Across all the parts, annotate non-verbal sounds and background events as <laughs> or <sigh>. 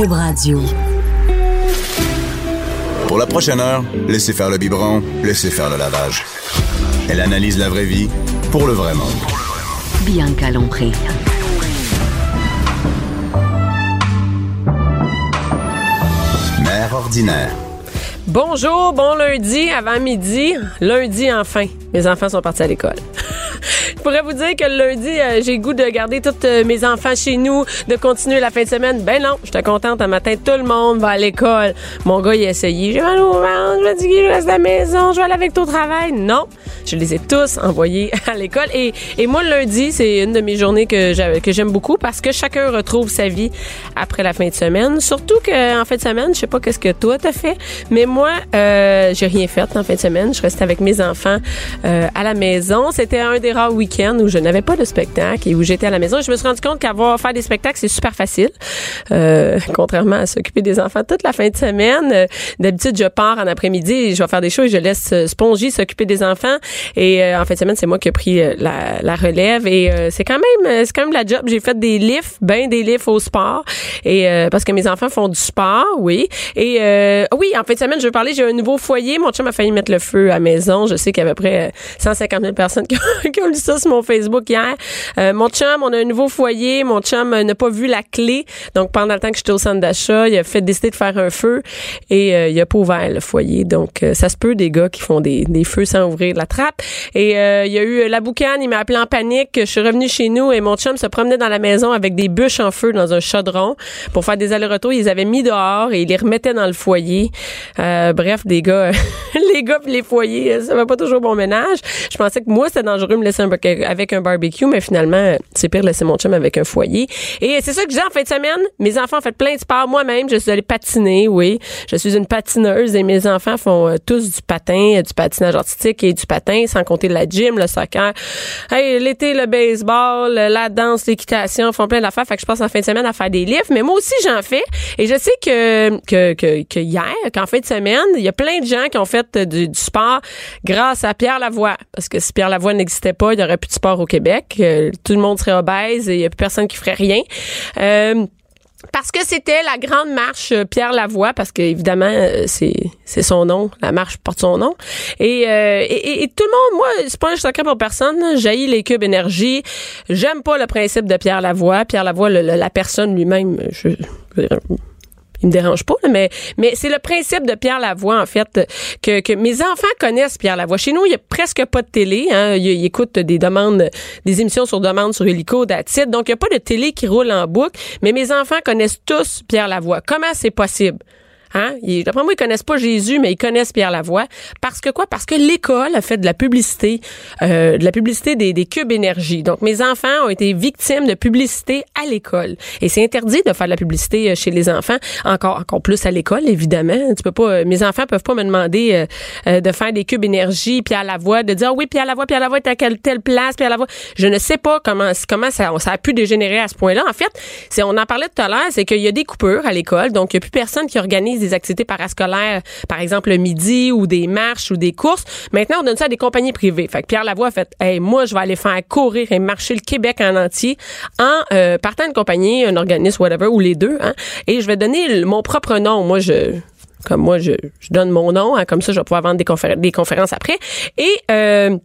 Cube Radio. Pour la prochaine heure, laissez faire le biberon, laissez faire le lavage. Elle analyse la vraie vie pour le vrai monde. Bianca Lompré. Mère ordinaire. Bonjour, bon lundi avant midi. Lundi enfin. Mes enfants sont partis à l'école. Je pourrais vous dire que le lundi, euh, j'ai goût de garder tous euh, mes enfants chez nous, de continuer la fin de semaine. Ben non, j'étais contente. Un matin, tout le monde va à l'école. Mon gars, il a essayé. J'ai mal au ventre, je dis je reste à la maison, je vais aller avec toi au travail. Non, je les ai tous envoyés <laughs> à l'école. Et, et moi, le lundi, c'est une de mes journées que j'aime beaucoup parce que chacun retrouve sa vie après la fin de semaine. Surtout qu'en fin de semaine, je sais pas qu'est-ce que toi t'as fait, mais moi, euh, j'ai rien fait en fin de semaine. Je restais avec mes enfants euh, à la maison. C'était un des rares où je n'avais pas de spectacle et où j'étais à la maison. Je me suis rendu compte qu'avoir faire des spectacles, c'est super facile. Euh, <laughs> contrairement à s'occuper des enfants toute la fin de semaine. Euh, d'habitude, je pars en après-midi et je vais faire des choses je laisse euh, Spongy s'occuper des enfants. Et en fin de semaine, c'est moi qui ai pris la, la relève. Et c'est quand même c'est quand même la job. J'ai fait des lifts, ben des lifts au sport. Et parce que mes enfants font du sport, oui. Et oui, en fin de semaine, je veux parler, j'ai un nouveau foyer. Mon chum a failli mettre le feu à la maison. Je sais qu'il y a à peu près 150 000 personnes qui ont, <laughs> qui ont lu ça mon Facebook hier. Euh, mon chum, on a un nouveau foyer. Mon chum euh, n'a pas vu la clé. Donc, pendant le temps que j'étais au centre d'achat, il a fait décider de faire un feu et euh, il a pas ouvert le foyer. Donc, ça se peut des gars qui font des, feux sans ouvrir la trappe. Et il y a eu la boucane. Il m'a appelé en panique. Je suis revenue chez nous et mon chum se promenait dans la maison avec des bûches en feu dans un chaudron pour faire des allers-retours. Ils les avaient mis dehors et ils les remettaient dans le foyer. bref, des gars, <laughs> les gars les foyers, ça va pas toujours bon ménage. Je pensais que moi, c'était dangereux de me laisser un, avec un barbecue, mais finalement, c'est pire de laisser mon chum avec un foyer. Et c'est ça que j'ai en fin de semaine. Mes enfants ont fait plein de sport. Moi-même, je suis allée patiner, oui. Je suis une patineuse et mes enfants font euh, tous du patin, euh, du patinage artistique et du patin, sans compter la gym, le soccer. Hey, l'été, le baseball, la danse, l'équitation, font plein d'affaires. Fait que je passe en fin de semaine à faire des livres. Mais moi aussi, j'en fais. Et je sais que, que, que, que hier, qu'en fin de semaine, il y a plein de gens qui ont fait euh, du, sport grâce à Pierre Lavoie. Parce que si Pierre Lavoie n'existait pas, il n'y aurait plus de sport au Québec. Euh, tout le monde serait obèse et il n'y a plus personne qui ferait rien. Euh, parce que c'était la grande marche euh, Pierre Lavoie, parce que évidemment c'est c'est son nom, la marche porte son nom. Et, et, tout le monde, moi, c'est pas un secret pour personne. Jaillit les cubes énergie. J'aime pas le principe de Pierre Lavoie. Pierre Lavoie, la personne lui-même, je, il me dérange pas, mais mais c'est le principe de Pierre Lavoie en fait que, que mes enfants connaissent Pierre Lavoie. Chez nous, il y a presque pas de télé. Hein. Ils, écoutent des demandes, des émissions sur demande sur Helico, d'Atit. Donc il y a pas de télé qui roule en boucle. Mais mes enfants connaissent tous Pierre Lavoie. Comment c'est possible? Hein? D'après moi, ils connaissent pas Jésus, mais ils connaissent Pierre Lavoie. Parce que quoi? Parce que l'école a fait de la publicité, euh, de la publicité des, des cubes énergie. Donc, mes enfants ont été victimes de publicité à l'école. Et c'est interdit de faire de la publicité euh, chez les enfants, encore, encore plus à l'école, évidemment. Tu peux pas, euh, mes enfants peuvent pas me demander euh, de faire des cubes énergie, Pierre Lavoie, de dire, ah oui, Pierre Lavoie, Pierre Lavoie est à quelle telle place, Pierre Lavoie. Je ne sais pas comment, comment ça, ça a pu dégénérer à ce point-là. En fait, c'est, on en parlait tout à l'heure, c'est qu'il y a des coupures à l'école. Donc, il n'y a plus personne qui organise des activités parascolaires, par exemple le midi ou des marches ou des courses. Maintenant, on donne ça à des compagnies privées. Fait que Pierre Lavoie a fait, hey, moi, je vais aller faire courir et marcher le Québec en entier en euh, partant d'une compagnie, un organisme, whatever, ou les deux, hein, et je vais donner mon propre nom. Moi, je comme moi, je, donne mon nom, hein, comme ça, je vais pouvoir vendre des, des conférences après. Et euh,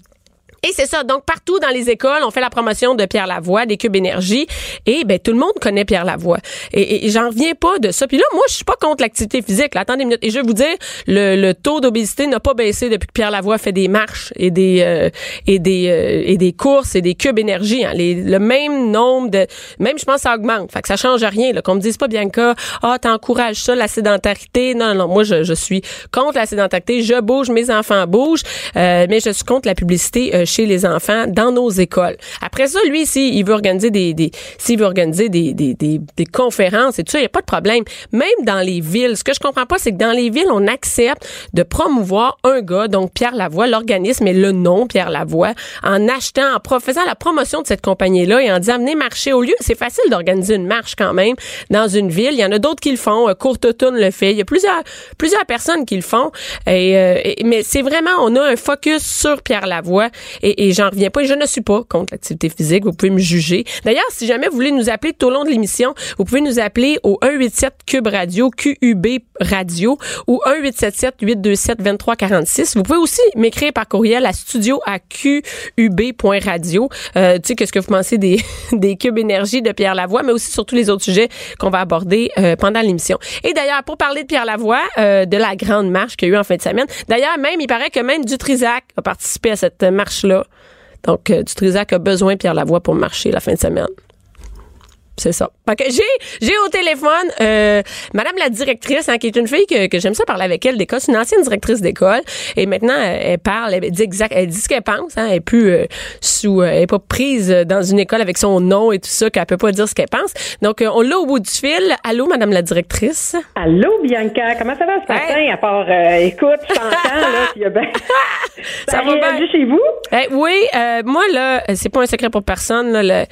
et c'est ça. Donc, partout dans les écoles, on fait la promotion de Pierre Lavoie, des cubes énergie. Et ben tout le monde connaît Pierre Lavoie. Et, et, j'en reviens pas de ça. Puis là, moi, je suis pas contre l'activité physique. Là, attendez une minute. Et je vais vous dire, le, le taux d'obésité n'a pas baissé depuis que Pierre Lavoie fait des marches et des euh, et des euh, et des courses et des cubes énergie. Hein. Les, le même nombre de, même je pense, ça augmente. Fait que ça change rien. Qu'on me dise pas bien que ah t'encourages ça la sédentarité. Non, non, non. Moi, je, je suis contre la sédentarité. Je bouge, mes enfants bougent, euh, mais je suis contre la publicité chez les enfants dans nos écoles. Après ça, lui, s'il veut organiser des, s'il veut organiser des, des, des, conférences et tout ça, il n'y a pas de problème. Même dans les villes, ce que je comprends pas, c'est que dans les villes, on accepte de promouvoir un gars, donc Pierre Lavoie, l'organisme et le nom Pierre Lavoie, en achetant, en faisant la promotion de cette compagnie-là et en disant venez marcher au lieu. C'est facile d'organiser une marche quand même dans une ville. Il y en a d'autres qui le font. Courte Automne le fait. Il y a plusieurs, plusieurs personnes qui le font. Euh, mais c'est vraiment, on a un focus sur Pierre Lavoie. Et, et j'en reviens pas. Et je ne suis pas contre l'activité physique. Vous pouvez me juger. D'ailleurs, si jamais vous voulez nous appeler tout au long de l'émission, vous pouvez nous appeler au 187 Cube Radio, QUB Radio ou 1877 827 2346. Vous pouvez aussi m'écrire par courriel à studio à qub.radio. Euh, tu sais, qu'est-ce que vous pensez des, <laughs> des cubes énergie de Pierre Lavoie, mais aussi sur tous les autres sujets qu'on va aborder euh, pendant l'émission. Et d'ailleurs, pour parler de Pierre Lavoie, euh, de la grande marche qu'il y a eu en fin de semaine, d'ailleurs, même, il paraît que même Dutrisac a participé à cette marche-là. Donc, euh, Dutrisac a besoin de Pierre Lavoie pour marcher la fin de semaine. C'est ça. J'ai j'ai au téléphone euh, Madame la directrice, hein, qui est une fille que, que j'aime ça parler avec elle d'école. C'est une ancienne directrice d'école et maintenant elle, elle parle, elle dit exact, elle dit ce qu'elle pense. Hein, elle est plus euh, sous, euh, elle est pas prise dans une école avec son nom et tout ça qu'elle peut pas dire ce qu'elle pense. Donc euh, on l'a au bout du fil. Allô, Madame la directrice? Allô, Bianca, comment ça va ce matin? Hey. À part, euh, écoute, je t'entends, là, <laughs> puis ben... Ça Ça va bien. réagi chez vous? Eh, oui, euh, moi là, c'est pas un secret pour personne. Là, le-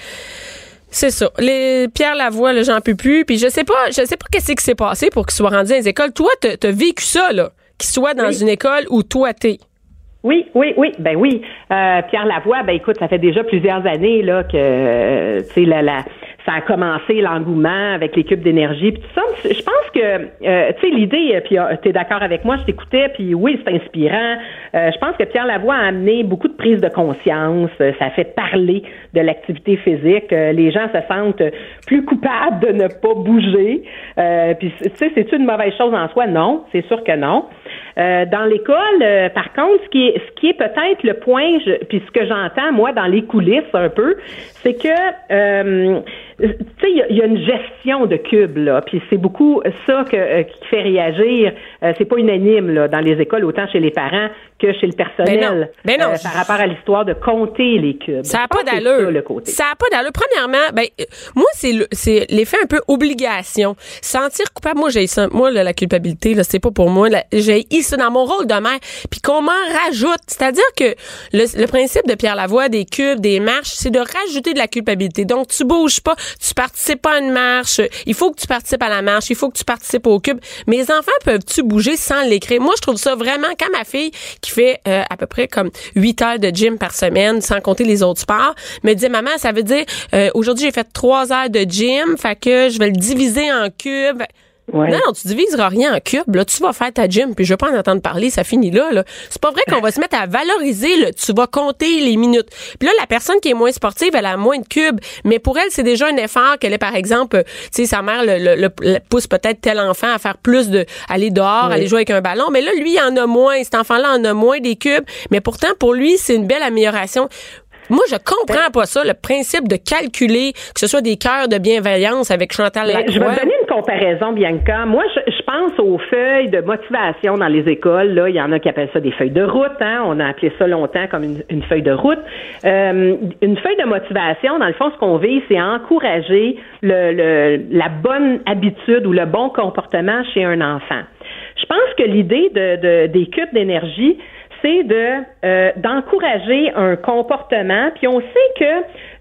c'est ça. Les Pierre Lavoie, là, j'en peux plus. Puis je sais pas, je sais pas qu'est-ce qui s'est passé pour qu'il soit rendu dans les écoles. Toi, t'as t'as vécu ça là, qu'il soit dans Oui. une école où toi t'es. Oui, oui, oui, ben oui. Euh, Pierre Lavoie, ben écoute, ça fait déjà plusieurs années là que euh, tu sais la, la ça a commencé l'engouement avec les cubes d'énergie puis tout ça. Je pense que euh, tu sais l'idée euh, puis tu es d'accord avec moi, je t'écoutais puis oui, c'est inspirant. Euh, je pense que Pierre Lavoie a amené beaucoup de prise de conscience, Euh, ça fait parler de l'activité physique, Euh, les gens se sentent plus coupables de ne pas bouger. Euh, puis tu sais c'est une mauvaise chose en soi? Non, c'est sûr que non. Euh, dans l'école, euh, par contre, ce qui est, ce qui est peut-être le point, je- puis ce que j'entends moi dans les coulisses un peu, c'est que euh, tu sais, il y, y a une gestion de cubes là, puis c'est beaucoup ça que, euh, qui fait réagir. Euh, c'est pas unanime là dans les écoles, autant chez les parents que chez le personnel. Ben non. Ben non. euh, par rapport à l'histoire de compter les cubes. Ça n'a pas d'allure. ça, n'a pas d'allure. Premièrement, ben euh, moi c'est le- c'est l'effet un peu obligation. Sentir coupable, moi j'ai ça. Moi là, la culpabilité là, c'est pas pour moi. J'ai eu ça dans mon rôle de mère. Puis qu'on m'en rajoute, c'est-à-dire que le, le principe de Pierre Lavoie des cubes, des marches, c'est de rajouter de la culpabilité. Donc tu bouges pas, tu participes pas à une marche. Il faut que tu participes à la marche. Il faut que tu participes au cube. Mes enfants peuvent-tu bouger sans l'écrire? Moi je trouve ça vraiment quand ma fille qui fait euh, à peu près comme 8 heures de gym par semaine, sans compter les autres sports, me dit maman, ça veut dire euh, aujourd'hui j'ai fait 3 heures de gym, fait que je vais le diviser en cubes. Ouais. Non, non, tu diviseras rien en cubes. Là, tu vas faire ta gym, puis je vais pas en entendre parler, ça finit là. là. C'est pas vrai qu'on va se mettre à valoriser. Là. Tu vas compter les minutes. Puis là, la personne qui est moins sportive, elle a moins de cubes, mais pour elle, c'est déjà un effort qu'elle est, par exemple, tu sais, sa mère le, le- le- le pousse peut-être tel enfant à faire plus de aller dehors, Oui. aller jouer avec un ballon. Mais là, lui, il en a moins. Cet enfant-là en a moins des cubes. Mais pourtant, pour lui, c'est une belle amélioration. Moi, je comprends pas ça, le principe de calculer que ce soit des cœurs de bienveillance avec Chantal je vais Lacroix. te donner une comparaison, Bianca. Moi, je, je pense aux feuilles de motivation dans les écoles. Là, il y en a qui appellent ça des feuilles de route. Hein. On a appelé ça longtemps comme une, une feuille de route. Euh, une feuille de motivation, dans le fond, ce qu'on vise, c'est encourager le, le- la bonne habitude ou le bon comportement chez un enfant. Je pense que l'idée de, de- des cubes d'énergie, c'est de euh, d'encourager un comportement. Puis on sait que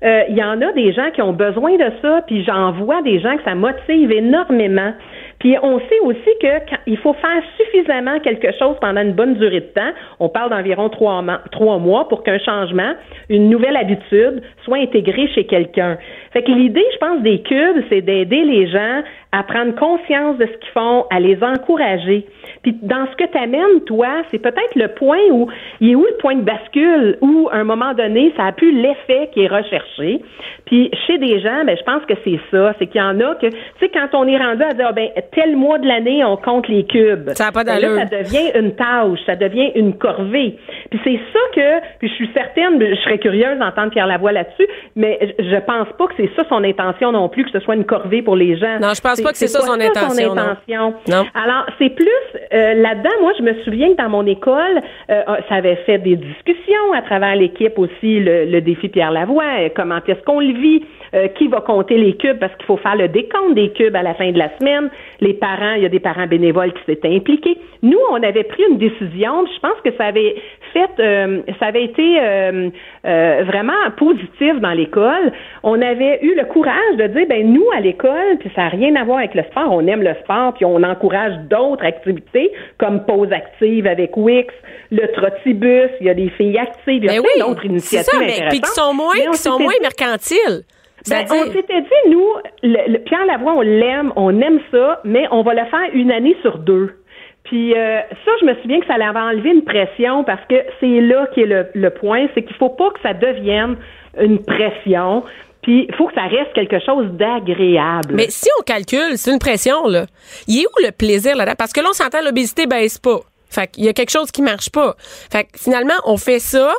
euh, il y en a des gens qui ont besoin de ça. Puis j'en vois des gens que ça motive énormément. Puis on sait aussi que il faut faire suffisamment quelque chose pendant une bonne durée de temps. On parle d'environ trois, mois- trois pour qu'un changement, une nouvelle habitude, soit intégré chez quelqu'un. Fait que l'idée, je pense, des cubes, c'est d'aider les gens à prendre conscience de ce qu'ils font, à les encourager. Puis dans ce que tu amènes, toi, c'est peut-être le point où il est où le point de bascule où à un moment donné, ça a plus l'effet qui est recherché. Puis chez des gens, ben je pense que c'est ça, c'est qu'il y en a que tu sais quand on est rendu à dire ah, ben tel mois de l'année on compte les cubes. Ça a pas Ben d'allure. là, ça devient une tâche, ça devient une corvée. Puis c'est ça que puis je suis certaine, je serais curieuse d'entendre Pierre Lavoie là-dessus, mais je je pense pas que c'est ça son intention non plus que ce soit une corvée pour les gens. Non, je pense pas que c'est ça son intention, non. intention? Non. Alors, c'est plus euh, là-dedans, moi, je me souviens que dans mon école, euh, ça avait fait des discussions à travers l'équipe aussi, le, le défi Pierre Lavoie, euh, comment est-ce qu'on le vit, euh, qui va compter les cubes, parce qu'il faut faire le décompte des cubes à la fin de la semaine. Les parents, il y a des parents bénévoles qui s'étaient impliqués. Nous, on avait pris une décision, je pense que ça avait fait, euh, ça avait été euh, euh, vraiment positif dans l'école. On avait eu le courage de dire, ben nous à l'école, puis ça n'a rien à voir avec le sport. On aime le sport, puis on encourage d'autres activités comme pause active avec Wix, le trottibus. Il y a des filles actives, il y a Ben plein oui, d'autres initiatives ça, mais puis qui sont moins, qui sont moins mercantiles. ben, on s'était dit, nous, le, le- Pierre Lavoie, on l'aime, on aime ça, mais on va le faire une année sur deux. Puis euh, ça, je me souviens que ça avait enlevé une pression parce que c'est là qui est le, le point, c'est qu'il faut pas que ça devienne une pression. Puis il faut que ça reste quelque chose d'agréable. Mais si on calcule, c'est une pression, là. Il est où le plaisir là-dedans? Parce que là, on s'entend, l'obésité baisse pas. Fait qu'il y a quelque chose qui marche pas. Fait que finalement, on fait ça.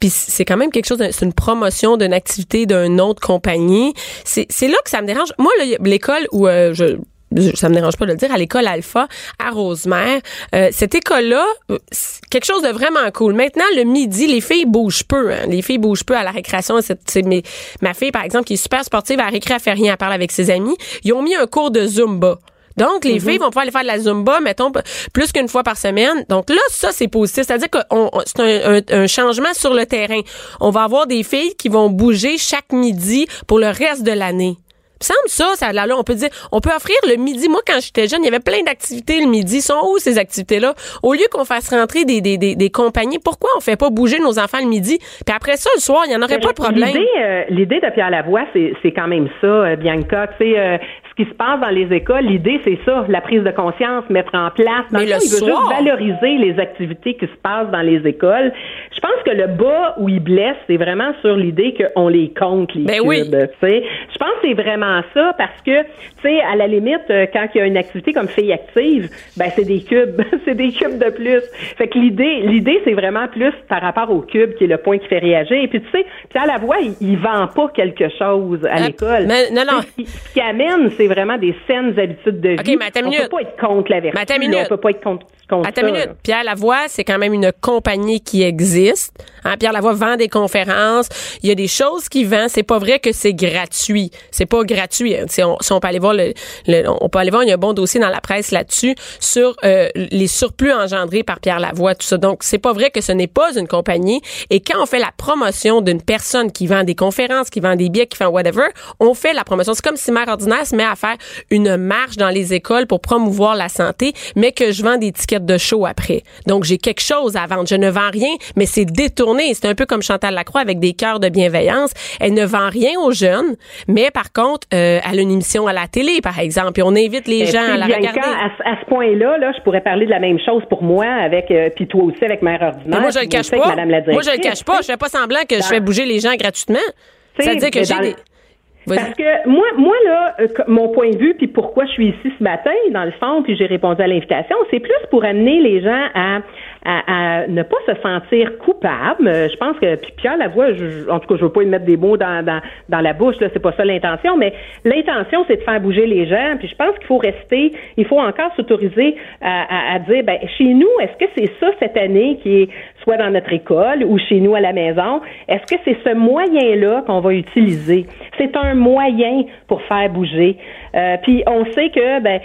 Puis c'est quand même quelque chose, c'est une promotion d'une activité d'une autre compagnie. C'est là que ça me dérange. Moi, l'école où euh, je- ça me dérange pas de le dire, à l'école Alpha à Rosemère. Euh, cette école-là, euh, quelque chose de vraiment cool. Maintenant, le midi, les filles bougent peu. hein. Les filles bougent peu à la récréation. C'est, ma fille, par exemple, qui est super sportive, à récré, elle fait rien, elle parle avec ses amis. Ils ont mis un cours de Zumba. Donc, les filles vont pouvoir aller faire de la Zumba, mettons, plus qu'une fois par semaine. Donc là, ça, c'est positif. C'est-à-dire que c'est un, un- un changement sur le terrain. On va avoir des filles qui vont bouger chaque midi pour le reste de l'année. Semble ça, ça là, là, on peut dire, on peut offrir le midi. Moi, quand j'étais jeune, il y avait plein d'activités le midi. Sont où ces activités-là? Au lieu qu'on fasse rentrer des, des, des, des compagnies, pourquoi on fait pas bouger nos enfants le midi? Puis après ça, le soir, il y en aurait pas de problème. L'idée, euh, l'idée de Pierre Lavoie, c'est, c'est quand même ça, euh, Bianca. Tu sais, euh, ce qui se passe dans les écoles, l'idée, c'est ça, la prise de conscience, mettre en place. Dans Mais fond, le il veut soir- juste valoriser les activités qui se passent dans les écoles. Je pense que le bas où il blesse, c'est vraiment sur l'idée qu'on les compte, les Ben cubes. oui. Je pense que c'est vraiment ça parce que, tu sais, à la limite, euh, quand il y a une activité comme fille active, ben c'est des cubes, <laughs> c'est des cubes de plus. Fait que l'idée, l'idée, c'est vraiment plus par rapport au cube qui est le point qui fait réagir. Et puis tu sais, Pierre Lavoie, il, il vend pas quelque chose à Ah, l'école. non, non. Qui, ce qui amène, c'est vraiment des saines habitudes de vie. OK, mais on peut pas être contre la vertu. Mais là, on peut pas être contre, ça. une minute. Pierre Lavoie, c'est quand même une compagnie qui existe. Hein, Pierre Lavoie vend des conférences. Il y a des choses qu'il vend. C'est pas vrai que c'est gratuit. C'est pas gratuit. hein. Si on, si on peut aller voir le, le- on peut aller voir, il y a un bon dossier dans la presse là-dessus sur euh, les surplus engendrés par Pierre Lavoie, tout ça. Donc, c'est pas vrai que ce n'est pas une compagnie. Et quand on fait la promotion d'une personne qui vend des conférences, qui vend des billets, qui fait whatever, on fait la promotion. C'est comme si Mère Ordinaire se met à faire une marche dans les écoles pour promouvoir la santé, mais que je vends des tickets de show après. Donc, j'ai quelque chose à vendre. Je ne vends rien, mais c'est détourné. C'est un peu comme Chantal Lacroix avec des cœurs de bienveillance. Elle ne vend rien aux jeunes, mais par contre, euh, elle a une émission à la télé, par exemple, et on invite les gens à la Bianca, regarder. à, ce- à ce point-là, là, je pourrais parler de la même chose pour moi avec, euh, puis toi aussi avec Mère Ordinaire. Mais moi, je le cache pas. Moi, je le cache pas. Je fais pas semblant que je fais bouger les gens gratuitement. C'est-à-dire que j'ai des... Parce que moi, moi là, euh, mon point de vue, puis pourquoi je suis ici ce matin, dans le fond, puis j'ai répondu à l'invitation, c'est plus pour amener les gens à, à, à ne pas se sentir coupables. Euh, Je pense que, puis Pierre Lavoie, je- en tout cas, je veux pas lui mettre des mots dans, dans, dans la bouche, là, c'est pas ça l'intention, mais l'intention, c'est de faire bouger les gens, puis je pense qu'il faut rester, il faut encore s'autoriser à, à, à dire, ben, chez nous, est-ce que c'est ça cette année qui est soit dans notre école ou chez nous à la maison, est-ce que c'est ce moyen-là qu'on va utiliser? C'est un moyen pour faire bouger. Euh, puis on sait que ben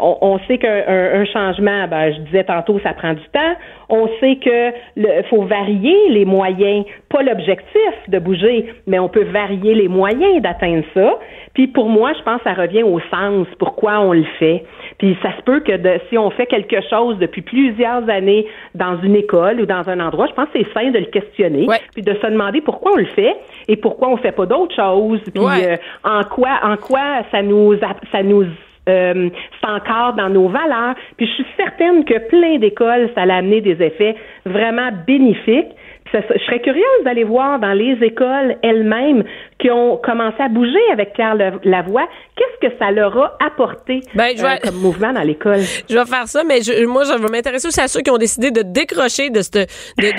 on, on sait qu'un un, un changement, ben je disais tantôt, ça prend du temps. On sait que le, faut varier les moyens, pas l'objectif de bouger, mais on peut varier les moyens d'atteindre ça. Puis pour moi, je pense que ça revient au sens, pourquoi on le fait. Puis ça se peut que de, si on fait quelque chose depuis plusieurs années dans une école ou dans un endroit, je pense que c'est sain de le questionner, Ouais. puis de se demander pourquoi on le fait et pourquoi on fait pas d'autres choses, puis Ouais. euh, en quoi en quoi ça nous ça nous euh, dans nos valeurs. Puis je suis certaine que plein d'écoles, ça a amené des effets vraiment bénéfiques. Je serais curieuse d'aller voir dans les écoles elles-mêmes qui ont commencé à bouger avec Pierre Lavoie, qu'est-ce que ça leur a apporté Ben, je vais- euh, comme mouvement dans l'école? <laughs> Je vais faire ça, mais je- moi, je vais m'intéresser aussi à ceux qui ont décidé de décrocher de ce, de,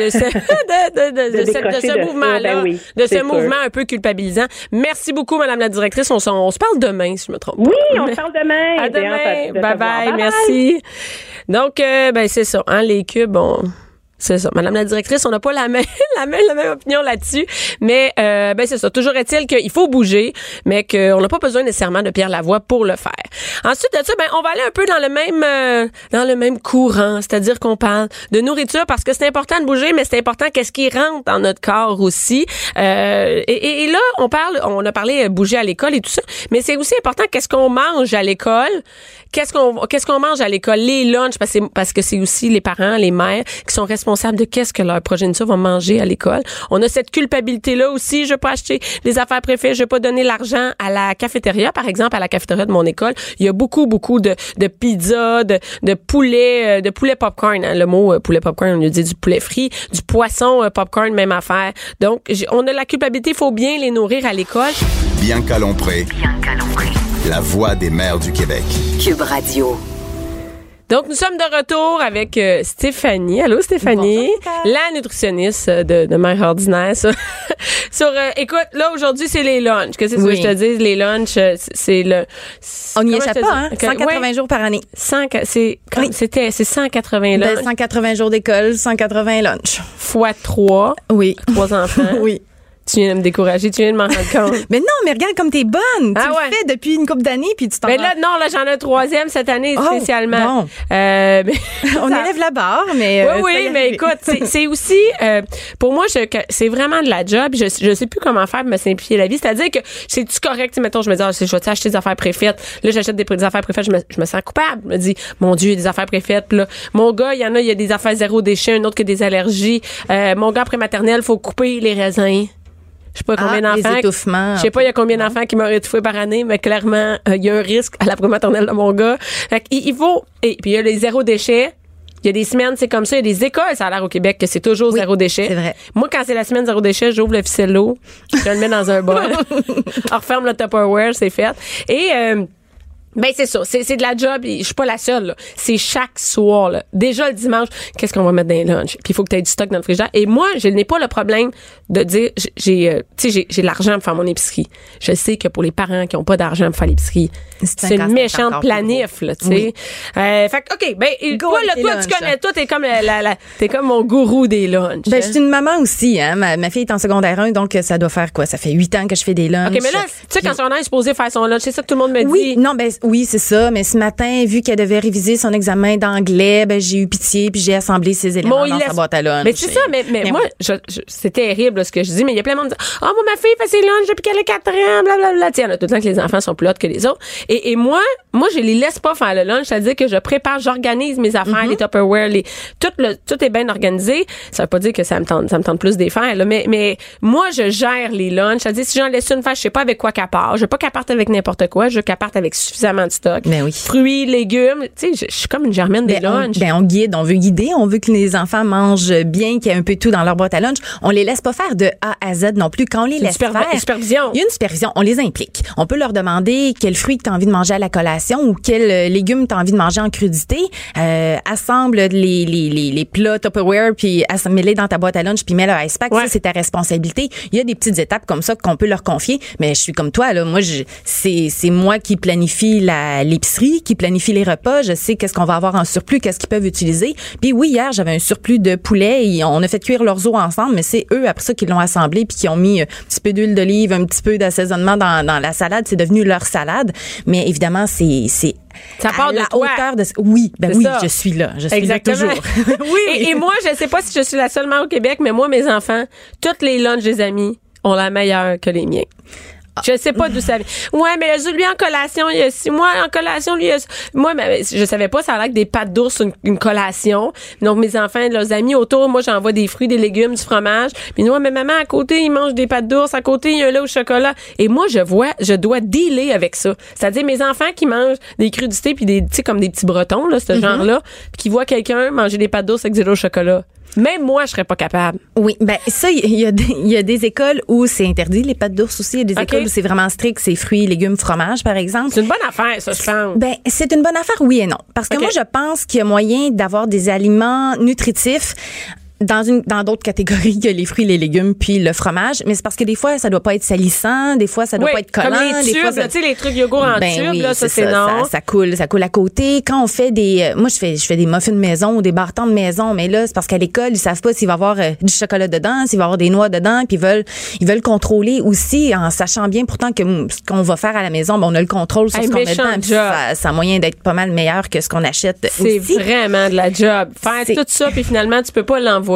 de, ce, <laughs> de, de, mouvement-là, ben oui, de ce sûr. mouvement un peu culpabilisant. Merci beaucoup, Madame la directrice. On, se parle demain, si je me trompe pas. Oui, on se <laughs> parle demain. À demain. de te Bye voir. bye. Merci. Donc, euh, ben, c'est ça. Hein, les cubes, on- C'est ça. Madame la directrice, on n'a pas la même, <laughs> la même, la même opinion là-dessus. Mais, euh, ben, c'est ça. Toujours est-il qu'il faut bouger, mais qu'on n'a pas besoin nécessairement de Pierre Lavoie pour le faire. Ensuite de ça, ben, on va aller un peu dans le même, euh, dans le même courant. C'est-à-dire qu'on parle de nourriture parce que c'est important de bouger, mais c'est important qu'est-ce qui rentre dans notre corps aussi. Euh, et, et, là, on parle, on a parlé bouger à l'école et tout ça, mais c'est aussi important qu'est-ce qu'on mange à l'école qu'est-ce qu'on qu'est-ce qu'on mange à l'école, les lunchs parce que c'est aussi les parents, les mères qui sont responsables de qu'est-ce que leur progéniture va manger à l'école. On a cette culpabilité là aussi, je peux acheter des affaires préférées, je vais pas donner l'argent à la cafétéria par exemple à la cafétéria de mon école, il y a beaucoup beaucoup de de pizza, de de poulet euh, de poulet popcorn, hein, le mot euh, poulet popcorn, on lui dit du poulet frit, du poisson euh, popcorn même affaire. Donc on a la culpabilité, il faut bien les nourrir à l'école. Bianca Lompré. Bianca Lompré la voix des mères du Québec. Cube Radio. Donc, nous sommes de retour avec euh, Stéphanie. Allô, Stéphanie? la nutritionniste de, de Mère Ordinaire. <laughs> Sur, euh, écoute, là, aujourd'hui, c'est les lunchs. Qu'est-ce que je te dis? Les lunchs, euh, c'est le... On n'y échappe pas, hein? 180 jours par année. c'est, c'était, c'est 180 lunchs. 180 jours d'école, 180 lunchs. Fois 3. Oui. Trois enfants. <laughs> oui. Tu viens de me décourager, tu viens de m'en rendre <laughs> compte. mais non, mais regarde comme t'es bonne. Ah tu le fais depuis une couple d'années, puis tu t'en Mais là, non, là, j'en ai un troisième cette année oh, spécialement. Bon. Euh, <laughs> On élève la barre, mais. Euh, oui, oui, mais écoute, c'est aussi, euh, pour moi, c'est vraiment de la job. Je, je sais plus comment faire pour me simplifier la vie. C'est-à-dire que c'est-tu correct, mettons, je me dis, ah, je vais acheter des affaires préfaites? Là, j'achète des, des, affaires préfaites, je me, je me sens coupable. Je me dis, mon Dieu, il y a des affaires préfaites. Là, mon gars, il y en a, il y a des affaires zéro déchet, un autre qui a des allergies. Euh, mon gars après-maternel, faut couper les raisins. Je sais pas combien ah, d'enfants. Je sais pas il y a combien d'enfants qui meuraient étouffés par année, mais clairement euh, il y a un risque à la maternelle de mon gars. Fait il, faut et puis il y a les zéro déchet. Il y a des semaines, c'est comme ça. Il y a des écoles, ça a l'air au Québec, que c'est toujours zéro déchet. C'est vrai. Moi, quand c'est la semaine zéro déchet, j'ouvre le ficello, je le mets dans un bol, <laughs> <laughs> on referme le Tupperware, c'est fait. Et euh, ben c'est ça, c'est de la job, je suis pas la seule. C'est chaque soir. Là. Déjà le dimanche, qu'est-ce qu'on va mettre dans les lunchs? Puis il faut que tu aies du stock dans le frigidaire. Et moi, je n'ai pas le problème de dire j'ai euh, tu sais j'ai l'argent pour faire mon épicerie. Je sais que pour les parents qui ont pas d'argent pour faire l'épicerie, c'est une méchante planif là, tu sais. Euh, fait OK, ben toi là, toi tu connais toi t'es comme la, la, t'es comme mon gourou des lunchs. Ben hein? je suis une maman aussi hein. Ma, fille est en secondaire 1 donc ça doit faire quoi? Ça fait huit ans que je fais des lunchs. OK, mais là, tu sais quand on est supposé faire son lunch, c'est ça que tout le monde me dit. Oui, non ben oui, c'est ça. Mais ce matin, vu qu'elle devait réviser son examen d'anglais, ben, j'ai eu pitié puis j'ai assemblé ses éléments dans sa boîte à lunch. Mais c'est ça, mais, mais, moi, je, c'est terrible ce que je dis, mais il y a plein de monde qui dit, oh, moi, ma fille fait ses lunchs depuis qu'elle a 4 ans, blablabla. Tiens, tout le temps que les enfants sont plus hauts que les autres. Et, et moi, moi, je les laisse pas faire le lunch, c'est-à-dire que je prépare, j'organise mes affaires, mm-hmm. les Tupperware, les, tout le, tout est bien organisé. Ça veut pas dire que ça me tente, ça me tente plus des faire, là, mais, mais moi, je gère les lunchs. C'est-à-dire, si j'en laisse une faire, je sais pas avec quoi qu'elle part. Je veux pas qu'elle parte avec n'importe quoi. Je veux qu'elle parte avec suffisamment de stock. Mais oui. Fruits, légumes. Tu sais, je, suis comme une germaine des ben, lunchs. ben, on guide, on veut guider, on veut que les enfants mangent bien, qu'il y ait un peu tout dans leur boîte à lunch. On les laisse pas faire de A à Z non plus. Quand on les laisse faire. Une supervision. Il y a une supervision. On les implique. On peut leur demander quel fruit tu as envie de manger à la collation ou quel euh, légumes tu as envie de manger en crudité. Euh, assemble les, les, les, les plats Tupperware puis mets-les dans ta boîte à lunch puis mets le ice pack. Ça, c'est ta responsabilité. Il y a des petites étapes comme ça qu'on peut leur confier. Mais je suis comme toi, là. Moi, c'est moi qui planifie l'épicerie, qui planifie les repas. Je sais qu'est-ce qu'on va avoir en surplus, qu'est-ce qu'ils peuvent utiliser. Puis oui, hier, j'avais un surplus de poulet et on a fait cuire leurs os ensemble, mais c'est eux, après ça, qui l'ont assemblé puis qui ont mis un petit peu d'huile d'olive, un petit peu d'assaisonnement dans, dans la salade. C'est devenu leur salade. Mais évidemment, c'est ça part de la toi. hauteur de oui ben oui je suis là je suis Exactement. là toujours <laughs> <laughs> oui et, moi je sais pas si je suis la seule mère au Québec mais moi mes enfants toutes les lunchs des amis ont la meilleure que les miens je sais pas d'où ça vient. Ouais, mais lui en collation, il y a six mois en collation, lui, il y a, moi, je savais pas, ça a l'air que des pâtes d'ours, une, collation. Donc, mes enfants, leurs amis autour, moi, j'envoie des fruits, des légumes, du fromage. Mais moi, mais maman, à côté, il mange des pâtes d'ours. À côté, il y a un lait au chocolat. Et moi, je vois, je dois dealer avec ça. C'est-à-dire, mes enfants qui mangent des crudités puis des, tu sais, comme des petits bretons, là, ce mm-hmm. genre-là, puis qui voient quelqu'un manger des pâtes d'ours avec du lait au chocolat. Même moi, je serais pas capable. Oui, ben ça, il y, a des, y a des écoles où c'est interdit, les pâtes d'ours aussi. Il y a des écoles où c'est vraiment strict, c'est fruits, légumes, fromage, par exemple. C'est une bonne affaire, ça, je pense. Ben, c'est une bonne affaire, oui et non. Parce que moi, je pense qu'il y a moyen d'avoir des aliments nutritifs dans une dans d'autres catégories que les fruits, les légumes puis le fromage, mais c'est parce que des fois ça doit pas être salissant, des fois ça doit Oui, pas être collant, comme les des tubes, fois ça- tu sais, les trucs yogourt en ben tube, oui, là, ça, c'est ça, non. Ça, ça coule, ça coule à côté. Quand on fait des, euh, moi je fais, je fais des muffins de maison ou des bartons de maison, mais là c'est parce qu'à l'école ils savent pas s'il va y avoir euh, du chocolat dedans, s'il va y avoir des noix dedans, puis ils veulent, ils veulent contrôler aussi en sachant bien pourtant que mm, ce qu'on va faire à la maison, ben, on a le contrôle sur Hey, ce qu'on met dedans. puis. Ça, ça a moyen d'être pas mal meilleur que ce qu'on achète C'est vraiment de la job. Faire tout ça, puis finalement, tu peux pas l'envoyer.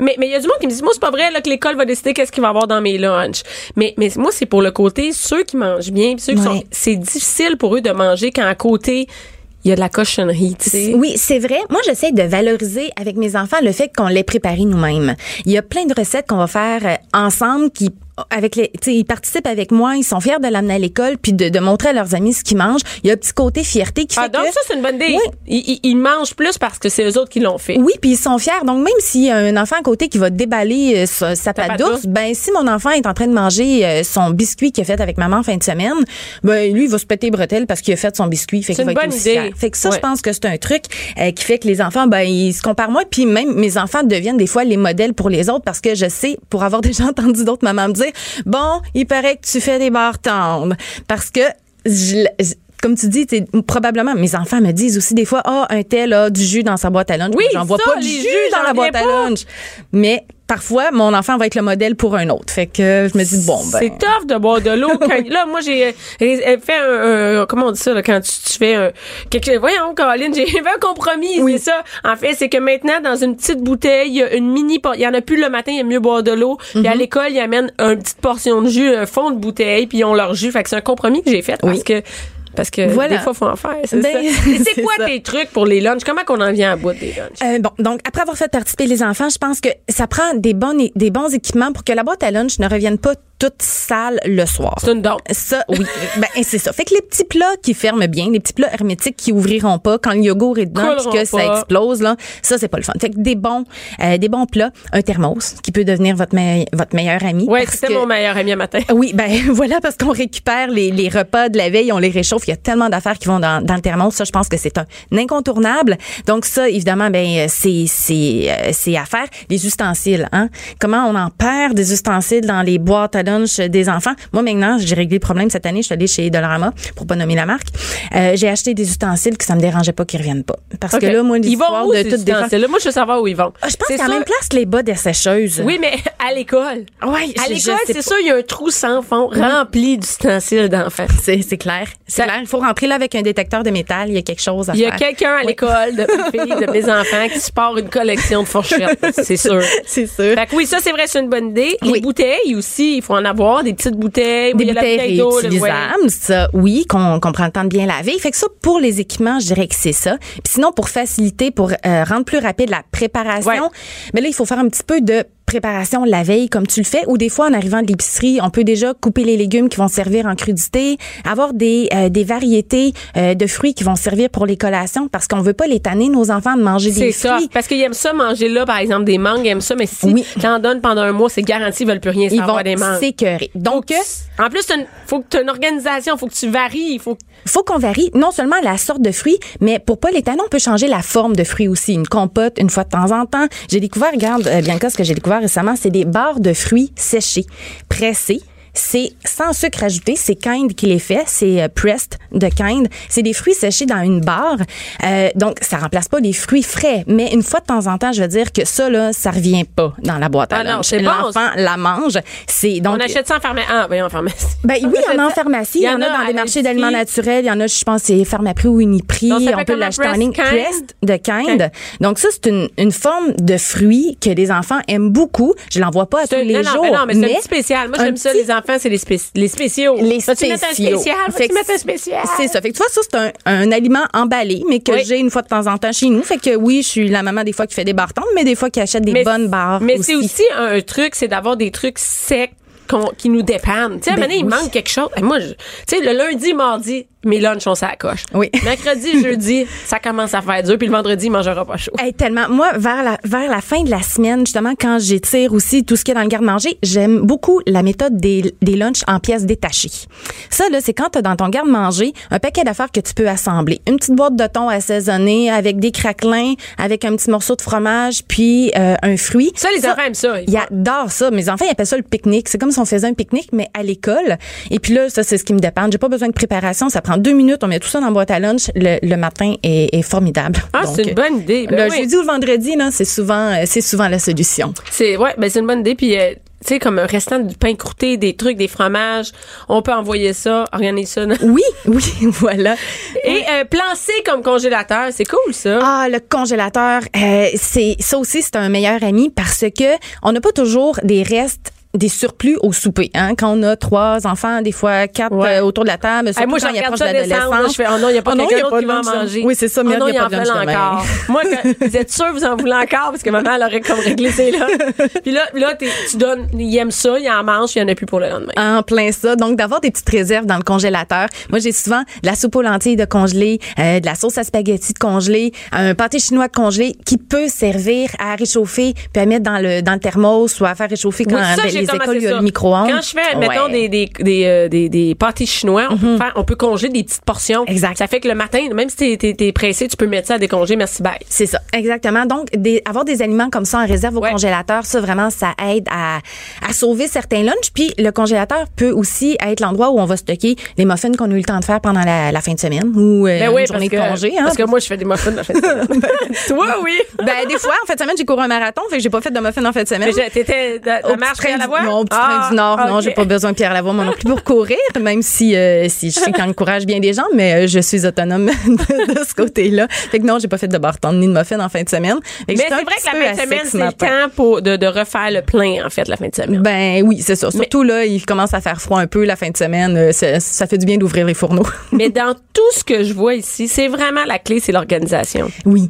Mais mais il y a du monde qui me dit, moi, c'est pas vrai là, que l'école va décider qu'est-ce qu'il va avoir dans mes lunchs. Mais, mais moi, c'est pour le côté, ceux qui mangent bien, ceux qui Ouais. sont... C'est difficile pour eux de manger quand à côté, il y a de la cochonnerie, tu sais. Oui, c'est vrai. Moi, j'essaie de valoriser avec mes enfants le fait qu'on l'ait préparé nous-mêmes. Il y a plein de recettes qu'on va faire euh, ensemble qui avec les, tu sais, ils participent avec moi, ils sont fiers de l'amener à l'école puis de, de montrer à leurs amis ce qu'ils mangent. Il y a un petit côté fierté qui Ah, fait donc que ça, c'est une bonne idée. Oui. Ils, ils- ils mangent plus parce que c'est eux autres qui l'ont fait. oui, puis ils sont fiers. Donc même s'il y a un enfant à côté qui va déballer euh, sa, sa pâte d'ours, d'ours. ben si mon enfant est en train de manger euh, son biscuit qu'il a fait avec maman en fin de semaine, ben lui il va se péter les bretelles parce qu'il a fait son biscuit, fait C'est qu'il va une être aussi fier. Fait que ça, Ouais. je pense que c'est un truc euh, qui fait que les enfants, ben ils se comparent moins, puis même mes enfants deviennent des fois les modèles pour les autres parce que je sais, pour avoir <laughs> déjà entendu d'autres mamans me dire, bon, il paraît que tu fais des barres tendres parce que je, je- comme tu dis, probablement, mes enfants me disent aussi des fois, ah, un tel a du jus dans sa boîte à lunch. Oui, J'en vois pas du jus dans la boîte à lunch. Mais parfois, mon enfant va être le modèle pour un autre. Fait que je me dis, bon, ben. C'est tough de boire de l'eau. <laughs> là, moi, j'ai fait un, un- Comment on dit ça, là, quand tu, tu fais un. Quelque, voyons, Caroline, j'ai <laughs> fait un compromis. Oui. C'est ça. En fait, c'est que maintenant, dans une petite bouteille, il y a une mini. Il y en a plus le matin, il y a mieux boire de l'eau. Puis à Mhm. l'école, ils amènent une petite portion de jus, un fond de bouteille, puis ils ont leur jus. Fait que c'est un compromis que j'ai fait parce Oui. que. Parce que Voilà. des fois, faut en faire. C'est Ben, <laughs> c'est c'est quoi ça. tes trucs pour les lunchs? Comment qu'on en vient à bout des lunchs? Euh, bon, donc après avoir fait participer les enfants, je pense que ça prend des bons des bons équipements pour que la boîte à lunch ne revienne pas toute sale le soir. C'est une dose. Ça, oui. <laughs> ben, c'est ça. Fait que les petits plats qui ferment bien, les petits plats hermétiques qui ouvriront pas quand le yogourt est dedans puis que ça explose, là, ça, c'est pas le fun. Fait que des bons, euh, des bons plats, un thermos qui peut devenir votre, me- votre meilleur ami. Ouais, parce c'était mon meilleur ami à matin. oui, ben <laughs> voilà, parce qu'on récupère les, les repas de la veille, on les réchauffe. Il y a tellement d'affaires qui vont dans, dans le thermos. Ça, je pense que c'est un incontournable. Donc ça, évidemment, ben c'est c'est euh, c'est à faire. Les ustensiles, hein. Comment on en perd des ustensiles dans les boîtes à des enfants Moi, maintenant, j'ai réglé le problème cette année. Je suis allée chez Dollarama pour pas nommer la marque. Euh, j'ai acheté des ustensiles que ça me dérangeait pas qu'ils reviennent pas. Parce que là, moi, ils l'histoire de ces tout défaire. ustensiles-là? Moi, je veux savoir où ils vont. Ah, Je pense qu'à la même place que les bas des sécheuses. Oui, mais <laughs> à l'école. Ouais, À l'école, c'est sûr, il y a un trou sans fond rempli d'ustensiles d'enfants. C'est c'est clair. C'est clair. Il faut rentrer là avec un détecteur de métal. Il y a quelque chose à Il y a faire. quelqu'un à Oui. l'école de petites filles, de mes enfants, qui se part une collection de fourchettes. <laughs> C'est sûr. C'est sûr. Fait que oui, ça, c'est vrai, c'est une bonne idée. Les Oui. bouteilles aussi, il faut en avoir, des petites bouteilles. Des bouteilles réutilisables, ça, oui, qu'on qu'on prend le temps de bien laver. Fait que ça, pour les équipements, je dirais que c'est ça. Puis sinon, pour faciliter, pour euh, rendre plus rapide la préparation, Ouais. mais là, il faut faire un petit peu de préparation la veille comme tu le fais ou des fois en arrivant de l'épicerie on peut déjà couper les légumes qui vont servir en crudité avoir des euh, des variétés euh, de fruits qui vont servir pour les collations parce qu'on veut pas les tanner nos enfants de manger C'est des ça. fruits Parce qu'ils aiment ça, manger là, par exemple, des mangues, ils aiment ça, mais si Oui. t'en donnes pendant un mois, c'est garanti, ils veulent plus rien savoir des mangues. s'écœurer donc En plus, une- faut que tu aies une organisation, faut que tu varies, il faut faut qu'on varie non seulement la sorte de fruits, mais pour pas les tanner, on peut changer la forme de fruits aussi. Une compote, une fois de temps en temps. J'ai découvert, regarde, euh, Bianca, ce que j'ai découvert récemment, c'est des barres de fruits séchés, pressés. C'est sans sucre ajouté, c'est Kind qui les fait, c'est euh, pressed de Kind. C'est des fruits séchés dans une barre. Euh, donc ça remplace pas les fruits frais, mais une fois de temps en temps, je veux dire que ça là, ça revient pas dans la boîte à Ah non, lunch. c'est bon, L'enfant la mange, c'est donc on achète ça en pharmacie. Ah, voyons, en pharmacie. ben oui, il y en a en pharmacie, il y en a dans à des marchés d'aliments naturels, il y en a, je pense, c'est Pharmaprix ou Uniprix, Donc, on peut l'acheter en ligne. Kind? Pressed de Kind. Donc ça, c'est une, une forme de fruit que les enfants aiment beaucoup. Je l'en vois pas à tous C'est les non, non, jours. mais non, mais c'est un petit spécial. Moi, j'aime ça, les enfants, c'est les, les spéciaux. les mettre un spéciaux. spécial? Fait mettre un spécial? C'est ça. Fait que tu vois, ça, c'est un, un aliment emballé, mais que Oui. j'ai une fois de temps en temps chez nous. Fait que oui, je suis la maman des fois qui fait des tendres, mais des fois qui achète des Mais- bonnes barres Mais c'est aussi un truc, c'est d'avoir des trucs secs qui nous dépannent. Tu sais, Ben il oui. manque quelque chose. Et moi, tu sais, le lundi, mardi, mes lunchs, on s'accroche. Oui. <laughs> Mercredi, jeudi, ça commence à faire dur, puis le vendredi, il mangera pas chaud. Hey, tellement. Moi, vers la, vers la fin de la semaine, justement, quand j'étire aussi tout ce qu'il y a dans le garde-manger, j'aime beaucoup la méthode des, des lunchs en pièces détachées. Ça, là, c'est quand tu as dans ton garde-manger un paquet d'affaires que tu peux assembler. Une petite boîte de thon assaisonné avec des craquelins, avec un petit morceau de fromage, puis euh, un fruit. Ça, les enfants aiment ça. Ils adorent ça. Mes enfants, ils appellent ça le pique-nique. C'est comme si on faisait un pique-nique, mais à l'école. Et puis là, ça, c'est ce qui me dépend. J'ai pas besoin de préparation. Ça prend deux minutes. On met tout ça dans la boîte à lunch. Le, le matin est, est formidable. Ah, c'est une bonne idée. Ben le oui. jeudi ou le vendredi, c'est souvent, euh, c'est souvent la solution. C'est ouais, ben c'est une bonne idée. Puis euh, tu sais, comme un restant du pain croûté, des trucs, des fromages, on peut envoyer ça, organiser ça. Oui, <laughs> oui, voilà. Et euh, plan C comme congélateur, c'est cool ça. Ah, le congélateur, euh, c'est ça aussi, c'est un meilleur ami parce que on n'a pas toujours des restes des surplus au souper. Hein? Quand on a trois enfants, des fois quatre Ouais. euh, autour de la table, Hey, surtout moi, je quand il approche de l'adolescence. Je fais, oh non, il n'y a pas Oh quelqu'un d'autre qui de va en manger. Oui, c'est ça, Oh merde, non, il y a il pas en de encore. Moi, quand, vous êtes sûr que vous en voulez encore? Parce que ma mère aurait comme réglé <laughs> là. Puis là, là tu donnes, il aime ça, il en mange, il n'y en a plus pour le lendemain. En plein ça. Donc, d'avoir des petites réserves dans le congélateur. Moi, j'ai souvent de la soupe aux lentilles de congelé, euh, de la sauce à spaghetti de congelé, un pâté chinois de congelé qui peut servir à réchauffer puis à mettre dans le, dans le thermos ou à faire réchauffer quand Oui, ça, les écoles, il y a ça. le micro-ondes. Quand je fais, mettons, Ouais. Des, des, des, euh, des, des pâtés chinois, on, peut faire, on peut congeler des petites portions. Exact. Ça fait que le matin, même si t'es, t'es, t'es pressé, tu peux mettre ça à décongeler, merci, bye. C'est ça, exactement. Donc, des, avoir des aliments comme ça en réserve au Ouais. congélateur, ça vraiment, ça aide à, à sauver certains lunchs. Puis, le congélateur peut aussi être l'endroit où on va stocker les muffins qu'on a eu le temps de faire pendant la, la fin de semaine ou euh, Ben oui, une parce journée que, de congé. Hein. parce que moi, je fais des muffins la fin de semaine. <laughs> Toi, oui. ben, des fois, en fin de semaine, j'ai couru un marathon, fait que j'ai pas fait de muffins en fin de semaine. T'étais, la, Au la marche à la Non, au petit train du Nord. Non, j'ai pas besoin de Pierre Lavoie, moi non plus pour courir, <laughs> même si, euh, si je sais qu'il encourage bien des gens, mais euh, je suis autonome <laughs> de, de ce côté-là. Fait que non, j'ai pas fait de barton ni de muffin en fin de semaine. Mais c'est vrai que la fin de semaine, c'est le temps pour, de, de refaire le plein, en fait, la fin de semaine. Ben oui, c'est ça. Surtout là, il commence à faire froid un peu la fin de semaine. Euh, Ça, ça fait du bien d'ouvrir les fourneaux. <laughs> Mais dans tout ce que je vois ici, c'est vraiment la clé, c'est l'organisation. oui.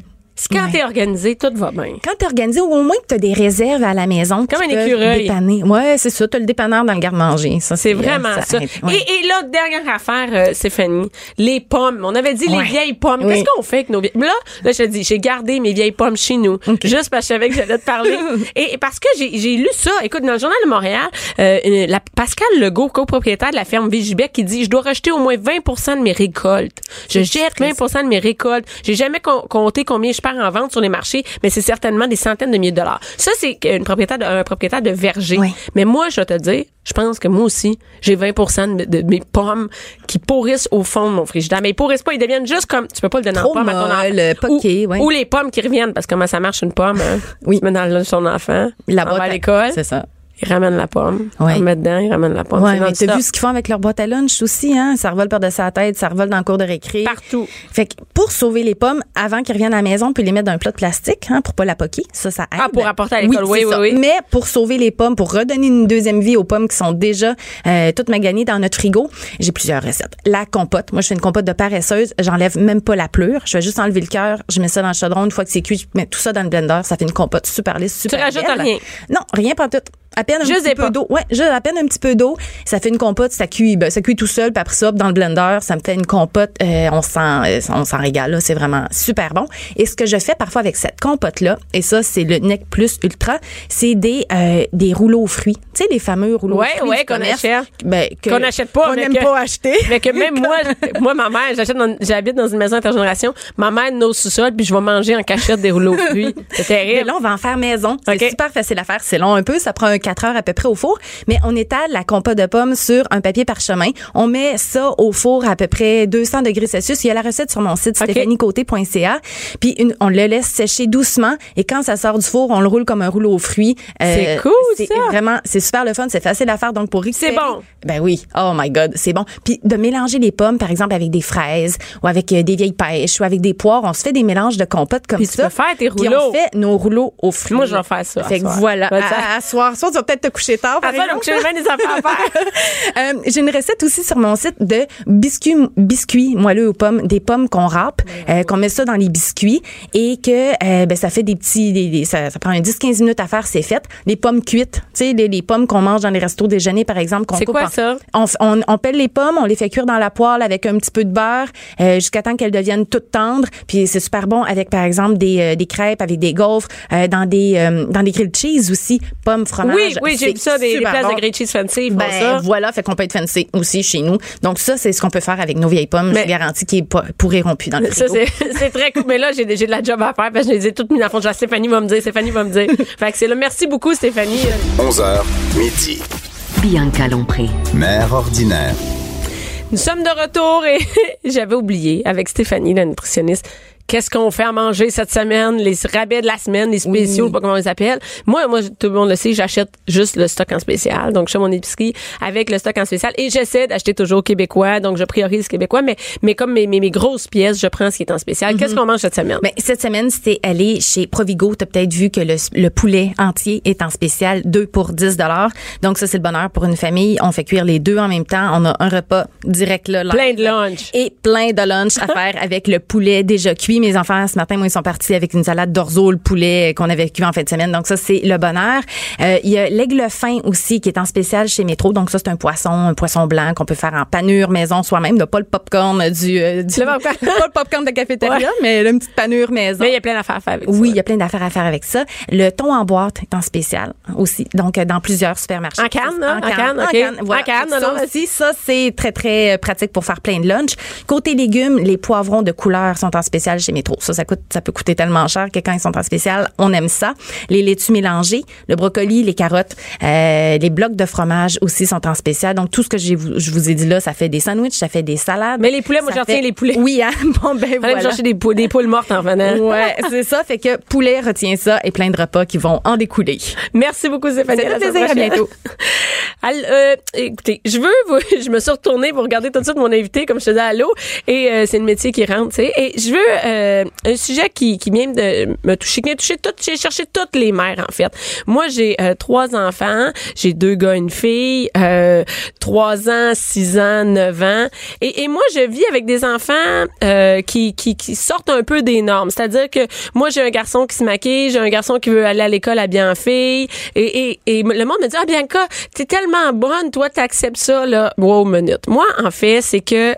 Quand Ouais. t'es organisé, tout va bien. Quand t'es organisé, au moins que t'as des réserves à la maison. Comme un écureuil. Dépanner. Ouais, c'est ça. T'as le dépanneur dans le garde-manger. Ça, C'est vraiment ça. Ouais. Et, et là, dernière affaire, euh, Stéphanie, les pommes. On avait dit Ouais. les vieilles pommes. Oui. Qu'est-ce qu'on fait avec nos vieilles Là, là, je te dis, j'ai gardé mes vieilles pommes chez nous, juste parce que je savais que j'allais te parler. <laughs> et, et parce que j'ai j'ai lu ça. Écoute, dans le journal de Montréal, euh, la, Pascal Legault, copropriétaire de la ferme Vigibec, qui dit, je dois rejeter au moins 20% de mes récoltes. Je jette 20% de mes récoltes. J'ai jamais com- compté combien je en vente sur les marchés, mais c'est certainement des centaines de milliers de dollars. Ça, c'est une propriétaire de, un propriétaire de verger. Oui. Mais moi, je vais te dire, je pense que moi aussi, j'ai 20 de, de mes pommes qui pourrissent au fond de mon frigidaire. Mais ils pourrissent pas, ils deviennent juste comme, tu peux pas le donner en pomme à ton enfant. ou, ouais. ou les pommes qui reviennent, parce que comment ça marche une pomme, hein? Oui. Tu mets dans ton enfant, La boîte à l'école, C'est ça. Il ramène la pomme, Ouais. on le met dedans, il ramène la pomme. Ouais, mais t'as vu ce qu'ils font avec leur boîte à lunch aussi, hein? Ça revole par-dessus sa tête, ça revole dans le cours de récré. Partout. Fait que pour sauver les pommes, avant qu'ils reviennent à la maison, on peut les mettre dans un plat de plastique, hein, pour pas la poquer. Ça, ça aide. Ah, pour apporter à l'école, oui, oui, oui. Mais pour sauver les pommes, pour redonner une deuxième vie aux pommes qui sont déjà euh, toutes maganées dans notre frigo, j'ai plusieurs recettes. La compote. Moi, je fais une compote de paresseuse. J'enlève même pas la pleure. Je vais juste enlever le cœur. Je mets ça dans le chaudron. Une fois que c'est cuit, je mets tout ça dans le blender. Ça fait une compote super lisse, super rajoutes belle. rien? Non, rien pas tout. À peine un Juste petit peu d'eau. Ouais, juste à peine un petit peu d'eau. Ça fait une compote, ça cuit, ben, ça cuit tout seul, puis après ça, dans le blender, ça me fait une compote. euh, on s'en, euh, on s'en régale là, c'est vraiment super bon. Et ce que je fais parfois avec cette compote là, et ça c'est le Nec Plus Ultra, c'est des euh, des rouleaux aux fruits. Tu sais les fameux rouleaux Ouais, aux fruits ouais, du qu'on achète. ben, que- Qu'on n'achète pas, qu'on mais n'aime que- pas acheter. Mais que même <laughs> moi, moi, ma mère, j'achète dans- j'habite dans une maison intergénération, ma mère nos sous-sol, puis je vais manger en cachette des rouleaux aux fruits. C'est <laughs> Mais terrible. là, on va en faire maison. C'est super facile à faire. C'est long un peu. Ça prend un 4 heures à peu près au four. Mais on étale la compote de pommes sur un papier parchemin. On met ça au four à peu près 200 degrés Celsius. Il y a la recette sur mon site, OK. stéphaniecoté.ca. Puis une- on le laisse sécher doucement. Et quand ça sort du four, on le roule comme un rouleau aux fruits. Euh, C'est cool, C'est ça. vraiment, c'est super le fun. C'est facile à faire. Donc, pour récupérer. bon. Ben oui. Oh my God. C'est bon. Puis de mélanger les pommes, par exemple, avec des fraises ou avec euh, des vieilles pêches ou avec des poires. On se fait des mélanges de compote comme Puis tu ça. peux faire tes Puis rouleaux. on fait nos rouleaux aux fruits. Moi, je vais faire ça à Fait que soir. voilà. Dire- À, à soir, soir, peut-être te coucher tard. Par À toi, exemple. donc, j'ai bien des affaires à <laughs> faire. Euh, j'ai une recette aussi sur mon site de biscuits, biscuits moelleux aux pommes, des pommes qu'on râpe, euh, qu'on met ça dans les biscuits et que euh, ben, ça fait des petits, des, des- ça, ça prend un 10-15 minutes à faire, c'est fait. Les pommes cuites, tu sais, les, les pommes qu'on mange dans les restos déjeuner par exemple. qu'on C'est quoi en- ça? On, on, on pèle les pommes, on les fait cuire dans la poêle avec un petit peu de beurre euh, jusqu'à temps qu'elles deviennent toutes tendres. Puis c'est super bon avec par exemple des, euh, des crêpes, avec des gaufres, euh, dans des euh, dans des grilled cheese aussi, pommes fromage. Oui, oui, j'ai vu ça, des, places bon. de grilled cheese fancy, ils font Ben ça. voilà, fait qu'on peut être fancy aussi chez nous. Donc ça, c'est ce qu'on peut faire avec nos vieilles pommes. Mais- Je garantis qu'ils pas- pourriront plus dans le Ça, frigo. c'est <laughs> c'est très cool. Mais là, j'ai de la job à faire parce que je les ai toutes mis dans le fond. Genre, Stéphanie va me dire, Stéphanie va me dire. <laughs> fait que c'est là. Merci beaucoup, Stéphanie. 11h, midi. Bianca Lompré. Mère ordinaire. Nous sommes de retour et <laughs> j'avais oublié avec Stéphanie, la nutritionniste. Qu'est-ce qu'on fait à manger cette semaine? Les rabais de la semaine, les spéciaux, pas comment on les appelle. Moi, moi, tout le monde le sait, j'achète juste le stock en spécial. Donc, je fais mon épicerie avec le stock en spécial et j'essaie d'acheter toujours québécois. Donc, je priorise québécois, mais, mais comme mes, mes, mes grosses pièces, je prends ce qui est en spécial. Qu'est-ce qu'on mange cette semaine? Ben, cette semaine, c'était aller chez Provigo. Tu as peut-être vu que le, le poulet entier est en spécial, 2 pour 10 Donc ça, c'est le bonheur pour une famille. On fait cuire les deux en même temps. On a un repas direct là. Plein de lunch. Et plein de lunch à <laughs> faire avec le poulet déjà cuit. Mes enfants, ce matin, moi, ils sont partis avec une salade d'orzo, le poulet qu'on avait cuit en fin de semaine. Donc ça, c'est le bonheur. Euh, Il y a l'aigle fin aussi qui est en spécial chez Métro. Donc ça, c'est un poisson, un poisson blanc qu'on peut faire en panure maison soi-même. Pas le popcorn du, euh, du <laughs> pas le popcorn de cafétéria, Ouais. mais une petite panure maison. Mais il y a plein d'affaires à faire avec ça. Oui, il y a plein d'affaires à faire avec ça. Le thon en boîte est en spécial aussi. Donc, euh, dans plusieurs supermarchés. En canne, là? En canne, En OK. canne, voilà. En canne, non, aussi, ça, c'est très, très euh, pratique pour faire plein de lunch. Côté légumes, les poivrons de couleur sont en spécial chez Métro. Ça, ça coûte, ça peut coûter tellement cher que quand ils sont en spécial, on aime ça. Les laitues mélangées, le brocoli, les carottes, euh, les blocs de fromage aussi sont en spécial. Donc, tout ce que je vous ai dit là, ça fait des sandwichs, ça fait des salades. Mais les poulets, moi, j'en retiens les poulets. Oui, hein? <laughs> Bon, ben, voilà. chercher des poules, des poules mortes en venant. Ouais, <laughs> c'est ça. Fait que poulet retient ça et plein de repas qui vont en découler. Merci beaucoup, Stéphanie. Ça fait À plaisir. Bientôt. <laughs> Al- euh, écoutez, je veux, vous- je me suis retournée pour regarder tout de suite mon invité, comme je te disais, allô, et euh, c'est le métier qui rentre, tu sais. Et je veux euh, un sujet qui, qui vient de me toucher, qui de toucher toutes, j'ai cherché toutes les mères, en fait. Moi, j'ai euh, trois enfants, j'ai deux gars, une fille, euh, trois ans, six ans, neuf ans, et, et moi, je vis avec des enfants qui, qui, sortent un peu des normes. C'est-à-dire que moi, j'ai un garçon qui se maquille, j'ai un garçon qui veut aller à l'école habillé en fille, et, et, le monde me dit, ah, Bianca, t'es tellement bonne, toi, t'acceptes ça, là. Wow, minute. Moi, en fait, c'est que,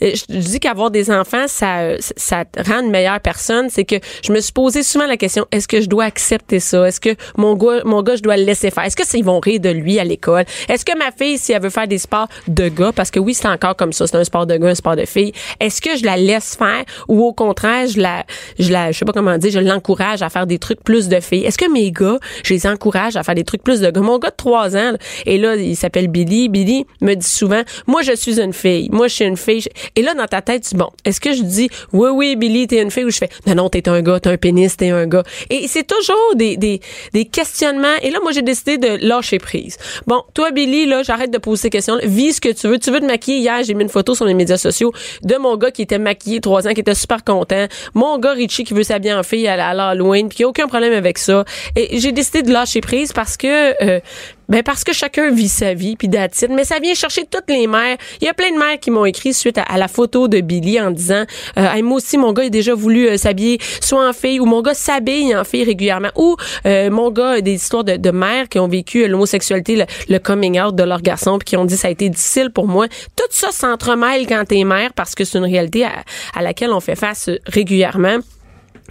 je, dis qu'avoir des enfants, ça, ça te rend une meilleure personne. C'est que je me suis posé souvent la question, est-ce que je dois accepter ça? Est-ce que mon gars, mon gars, je dois le laisser faire? Est-ce que ils vont rire de lui à l'école? Est-ce que ma fille, si elle veut faire des sports de gars, parce que oui, c'est encore comme ça, c'est un sport de gars, un sport de fille, est-ce que je la laisse faire ou au contraire, je la, je la, je sais pas comment dire, je l'encourage à faire des trucs plus de filles? Est-ce que mes gars, je les encourage à faire des trucs plus de gars? Mon gars de 3 ans, là, et là, il s'appelle Billy. Billy me dit souvent, moi, je suis une fille. Moi, je suis une fille. Et là, dans ta tête, tu dis, bon, est-ce que je dis, oui, oui, Billy, t'es une fille, ou je fais, non, non, t'es un gars, t'es un pénis, t'es un gars. Et c'est toujours des, des, des questionnements. Et là, moi, j'ai décidé de lâcher prise. Bon, toi, Billy, là, j'arrête de poser ces questions. Vis ce que tu veux. Tu veux te maquiller. Hier, j'ai mis une photo sur les médias sociaux de mon gars qui était maquillé trois ans, qui était super content. Mon gars, Richie, qui veut s'habiller en fille à, à l'Halloween, puis qui a aucun problème avec ça. Et j'ai décidé de lâcher prise parce que, euh, ben parce que chacun vit sa vie, puis d'attitude. Mais ça vient chercher toutes les mères. Il y a plein de mères qui m'ont écrit suite à, la photo de Billy en disant, euh, moi aussi, mon gars a déjà voulu euh, s'habiller soit en fille, ou mon gars s'habille en fille régulièrement, ou euh, mon gars des histoires de, mères qui ont vécu euh, l'homosexualité, le, coming out de leur garçon, puis qui ont dit ça a été difficile pour moi. Tout ça s'entremêle quand t'es mère parce que c'est une réalité à, laquelle on fait face régulièrement.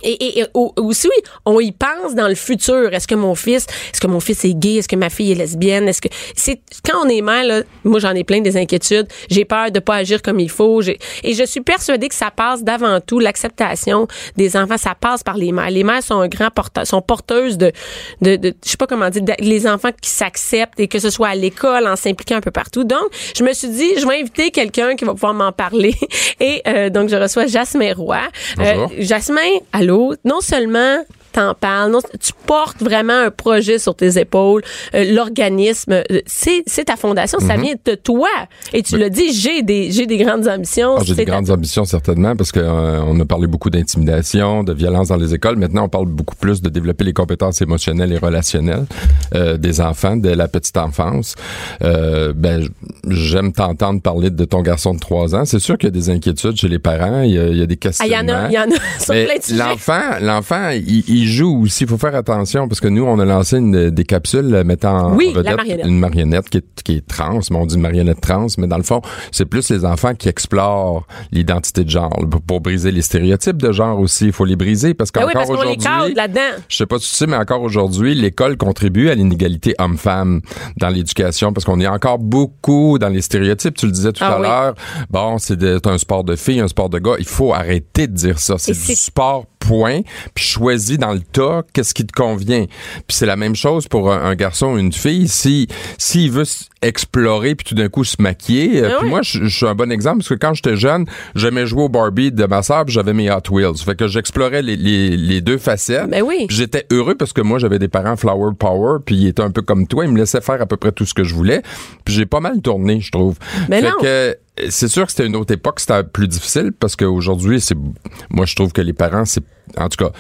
Et, et, et au- aussi, oui, on y pense dans le futur. Est-ce que mon fils, est-ce que mon fils est gay? Est-ce que ma fille est lesbienne? Est-ce que c'est quand on est mère, là, moi j'en ai plein des inquiétudes. J'ai peur de pas agir comme il faut. Et je suis persuadée que ça passe d'avant tout l'acceptation des enfants. Ça passe par les mères. Les mères sont un grand porteur, sont porteuses de, de, de je sais pas comment dire, de- les enfants qui s'acceptent et que ce soit à l'école, en s'impliquant un peu partout. Donc, je me suis dit, je vais inviter quelqu'un qui va pouvoir m'en parler. <laughs> Et euh, donc, je reçois Jasmin Roy. Bonjour. Jasmin, non seulement t'en parles, non, tu portes vraiment un projet sur tes épaules. Euh, L'organisme, euh, c'est ta fondation, ça vient de toi. Et tu le dis, j'ai des j'ai des grandes ambitions. Ah, J'ai des grandes ambitions certainement parce que euh, on a parlé beaucoup d'intimidation, de violence dans les écoles. Maintenant, on parle beaucoup plus de développer les compétences émotionnelles et relationnelles euh, des enfants dès la petite enfance. Ben, j'aime t'entendre parler de ton garçon de 3 ans. C'est sûr qu'il y a des inquiétudes chez les parents, il y a, il y a des Ah, il y en a, il y en a <laughs> l'enfant, l'enfant, il, il joue aussi. Il faut faire attention parce que nous, on a lancé une, des capsules euh, mettant en Oui, vedette marionnette. une marionnette qui est, qui est trans. Mais on dit marionnette trans, mais dans le fond, c'est plus les enfants qui explorent l'identité de genre pour, pour briser les stéréotypes de genre aussi. Il faut les briser parce Ben qu'encore aujourd'hui, je sais pas si tu sais, mais encore aujourd'hui, l'école contribue à l'inégalité homme-femme dans l'éducation parce qu'on est encore beaucoup dans les stéréotypes. Tu le disais tout Ah à oui. l'heure. Bon, c'est un sport de filles, un sport de gars. Il faut arrêter de dire ça. C'est du sport, point. Puis choisis dans le tas qu'est-ce qui te convient. Puis c'est la même chose pour un, un garçon ou une fille. Si s'il veut s- explorer puis tout d'un coup se maquiller. euh, Ah puis moi, je, je suis un bon exemple parce que quand j'étais jeune, j'aimais jouer au Barbie de ma sœur, j'avais mes Hot Wheels. Fait que j'explorais les, les, les deux facettes. Ben oui. J'étais heureux parce que moi, j'avais des parents flower power, puis ils étaient un peu comme toi. Ils me laissaient faire à peu près tout ce que je voulais. Puis j'ai pas mal tourné, je trouve. Mais fait non. que euh, c'est sûr que c'était une autre époque, c'était plus difficile parce qu'aujourd'hui, c'est, moi, je trouve que les parents, c'est, en tout cas,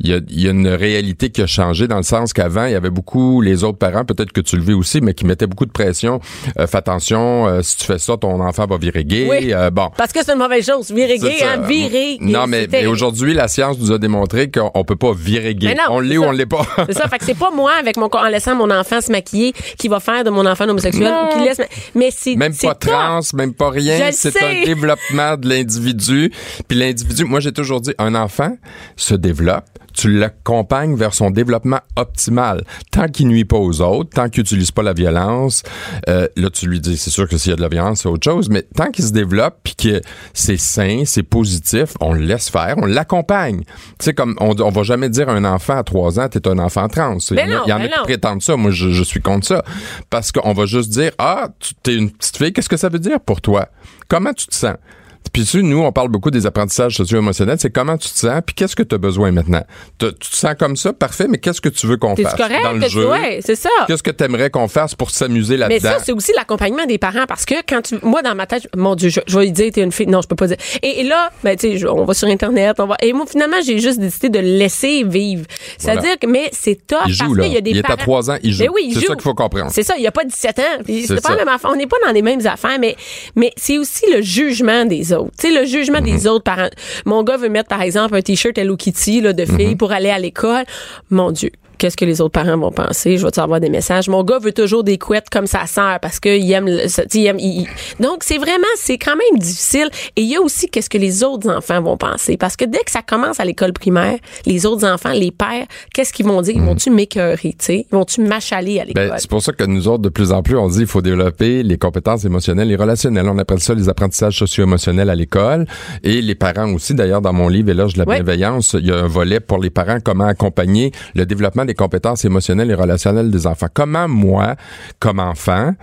il y a, y a une réalité qui a changé dans le sens qu'avant, il y avait beaucoup, les autres parents, peut-être que tu le vis aussi, mais qui mettaient beaucoup de pression. Euh, fais attention, euh, si tu fais ça, ton enfant va virer gay. Oui. Euh, bon. Parce que c'est une mauvaise chose. Virer gay, hein, virer gay. Non, mais, aujourd'hui, la science nous a démontré qu'on on peut pas virer gay. Non, on l'est ou on l'est pas. C'est ça, fait que c'est pas moi avec mon en laissant mon enfant se maquiller qui va faire de mon enfant homosexuel Non. ou qui laisse mais c'est Même pas trans, même pas rien. C'est un développement de l'individu. Puis l'individu, moi j'ai toujours dit, un enfant se développe, tu l'accompagnes vers son développement optimal. Tant qu'il nuit pas aux autres, tant qu'il utilise pas la violence, euh, là tu lui dis, c'est sûr que s'il y a de la violence, c'est autre chose, mais tant qu'il se développe puis que c'est sain, c'est positif, on le laisse faire, on l'accompagne. Tu sais, comme on, on va jamais dire à un enfant à trois ans, t'es un enfant trans. Il y en a- Ben non, il y en ben a qui non. prétendent ça. Moi, je, je suis contre ça. Parce qu'on va juste dire, ah, tu t'es une petite fille, qu'est-ce que ça veut dire pour toi? Comment tu te sens? Puis tu nous, on parle beaucoup des apprentissages socio-émotionnels. C'est comment tu te sens, puis qu'est-ce que tu as besoin maintenant? Te- tu te sens comme ça, parfait, mais qu'est-ce que tu veux qu'on fasse? correct? Dans le jeu? ouais, c'est ça. Qu'est-ce que tu aimerais qu'on fasse pour s'amuser Mais là-dedans? ça, c'est aussi l'accompagnement des parents parce que quand tu, moi, dans ma tête, mon Dieu, je, je vais lui dire, t'es une fille. Non, je peux pas dire. Et, et là, ben, tu sais, on va sur Internet, on va, et moi, finalement, j'ai juste décidé de laisser vivre. C'est-à-dire Voilà. que, mais c'est top Il joue, parce là. qu'il y a des Il est parents. à trois ans, il joue. Mais oui, il C'est joue. ça qu'il faut comprendre. C'est ça, il y a pas 17 ans. Pas la même affaire. On n'est pas dans les mêmes affaires, mais, mais c'est aussi le jugement des autres. Tu sais, le jugement Mhm. des autres parents. Mon gars veut mettre, par exemple, un t-shirt Hello Kitty, là, de Mhm. fille pour aller à l'école. Mon Dieu. Qu'est-ce que les autres parents vont penser? Je vais te avoir des messages? Mon gars veut toujours des couettes comme sa sœur parce qu'il aime, le- ça- tu sais, il aime il- il- Donc, c'est vraiment, c'est quand même difficile. Et il y a aussi qu'est-ce que les autres enfants vont penser? Parce que dès que ça commence à l'école primaire, les autres enfants, les pères, qu'est-ce qu'ils vont dire? Ils vont-tu m'écœurer, tu sais? Ils vont-tu m'achaler à l'école? Ben, c'est pour ça que nous autres, de plus en plus, on dit qu'il faut développer les compétences émotionnelles et relationnelles. On appelle ça les apprentissages socio-émotionnels à l'école. Et les parents aussi, d'ailleurs, dans mon livre Éloge de la bienveillance, il y a un volet pour les parents, comment accompagner le développement des compétences émotionnelles et relationnelles des enfants. Comment moi, comme enfant,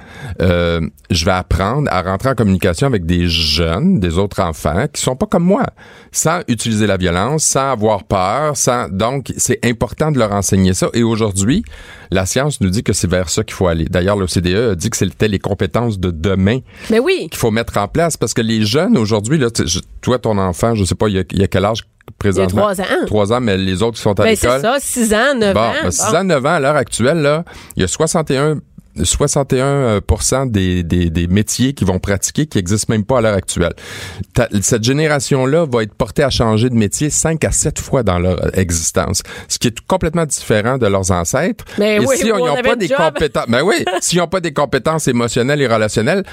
euh, je vais apprendre à rentrer en communication avec des jeunes, des autres enfants qui sont pas comme moi, sans utiliser la violence, sans avoir peur, sans donc c'est important de leur enseigner ça. Et aujourd'hui, la science nous dit que c'est vers ça qu'il faut aller. D'ailleurs, l'OCDE a dit que c'était les compétences de demain Mais oui. qu'il faut mettre en place parce que les jeunes aujourd'hui, là, tu- je- toi, ton enfant, je sais pas, il y a, il y a quel âge? Présentement? trois ans. Trois ans, mais les autres qui sont à Ben, c'est l'école. ça, 6 ans, 9 Bon, ans. ben, 6 Bon. ans, 9 ans, à l'heure actuelle, là, il y a 61 61 euh, des, des, des métiers qui vont pratiquer qui existent même pas à l'heure actuelle. Cette génération-là va être portée à changer de métier 5 à 7 fois dans leur existence, ce qui est complètement différent de leurs ancêtres. Mais Et oui, si on n'ont pas des compétences, ben oui, s'ils n'ont pas des compétences émotionnelles et relationnelles,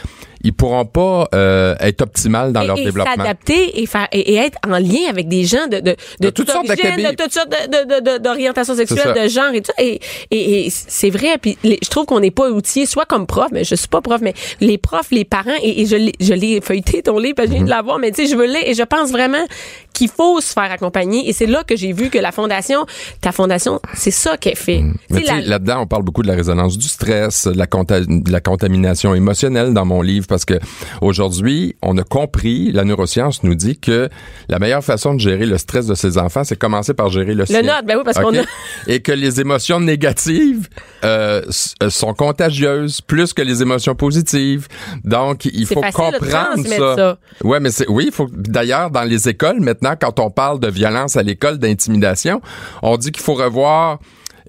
ils pourront pas euh, être optimales dans et, leur et développement. s'adapter et faire et, et être en lien avec des gens de de, de, De toute toutes sortes origine, d'acabit. de toutes sortes de- de- de- de- d'orientation sexuelle, de genre et tout. Et, et, et c'est vrai. Puis les- je trouve qu'on n'est pas outillés, soit comme prof, mais je suis pas prof, mais les profs, les parents et, et je l'ai je l'ai feuilleté ton livre, parce que viens Mhm. de l'avoir, mais tu sais, je veux et je pense vraiment qu'il faut se faire accompagner. Et c'est là que j'ai vu que la fondation, ta fondation, c'est ça qu'elle fait. Mais la- là-dedans, on parle beaucoup de la résonance du stress, de la, conta- de la contamination émotionnelle dans mon livre, parce que aujourd'hui, on a compris, la neuroscience nous dit que la meilleure façon de gérer le stress de ses enfants, c'est commencer par gérer le sien. nôtre, ben oui, parce qu'on a- <laughs> Et que les émotions négatives euh, euh, sont contagieuses plus que les émotions positives. Donc, il faut comprendre ça. ça. Ouais, mais c'est oui, il faut d'ailleurs dans les écoles maintenant quand on parle de violence à l'école, d'intimidation, on dit qu'il faut revoir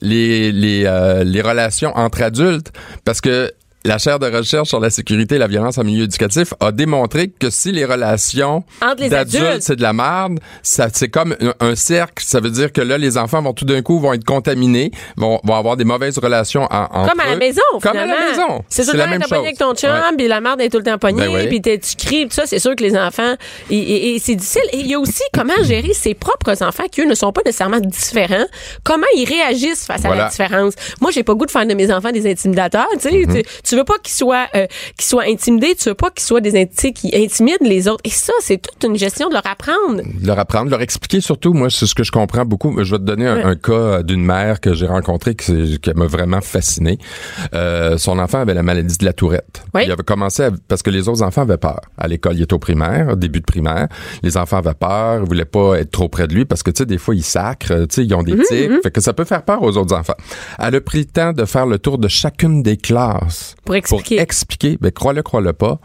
les les euh, les relations entre adultes parce que la chaire de recherche sur la sécurité et la violence en milieu éducatif a démontré que si les relations d'adultes adultes. c'est de la merde, ça c'est comme un, un cercle, ça veut dire que là les enfants vont tout d'un coup vont être contaminés, vont, vont avoir des mauvaises relations en, entre Comme à la eux. maison, Comme à la maison. C'est tout le la temps même chose. avec ton chum, puis la mère est tout le temps pognée, Ben oui. puis t'es- tu cries, tout ça, c'est sûr que les enfants, et, et- et c'est difficile. Et il y a aussi comment gérer ses propres enfants qui, eux, ne sont pas nécessairement différents. Comment ils réagissent face à la différence. Moi, j'ai pas goût de faire de mes enfants des intimidateurs, tu sais. Mm-hmm. Tu, tu veux pas qu'ils soient, euh, qu'ils soient intimidés, tu veux pas qu'ils soient des tu qui intimident les autres. Et ça, c'est toute une gestion de leur apprendre. leur apprendre, leur expliquer surtout. Moi, c'est ce que je comprends beaucoup. Je vais te donner un, Ouais. un cas d'une mère que j'ai rencontré qui, m'a vraiment fasciné. Euh, son enfant avait la maladie de la Tourette. Oui. Il avait commencé à- parce que les autres enfants avaient peur. À l'école, il était au primaire, au début de primaire. Les enfants avaient peur, ils voulaient pas être trop près de lui parce que tu sais des fois ils sacrent, tu sais ils ont des Mhm, tics, fait que ça peut faire peur aux autres enfants. Elle a pris le temps de faire le tour de chacune des classes Pour expliquer. Pour expliquer, ben crois-le, crois-le pas.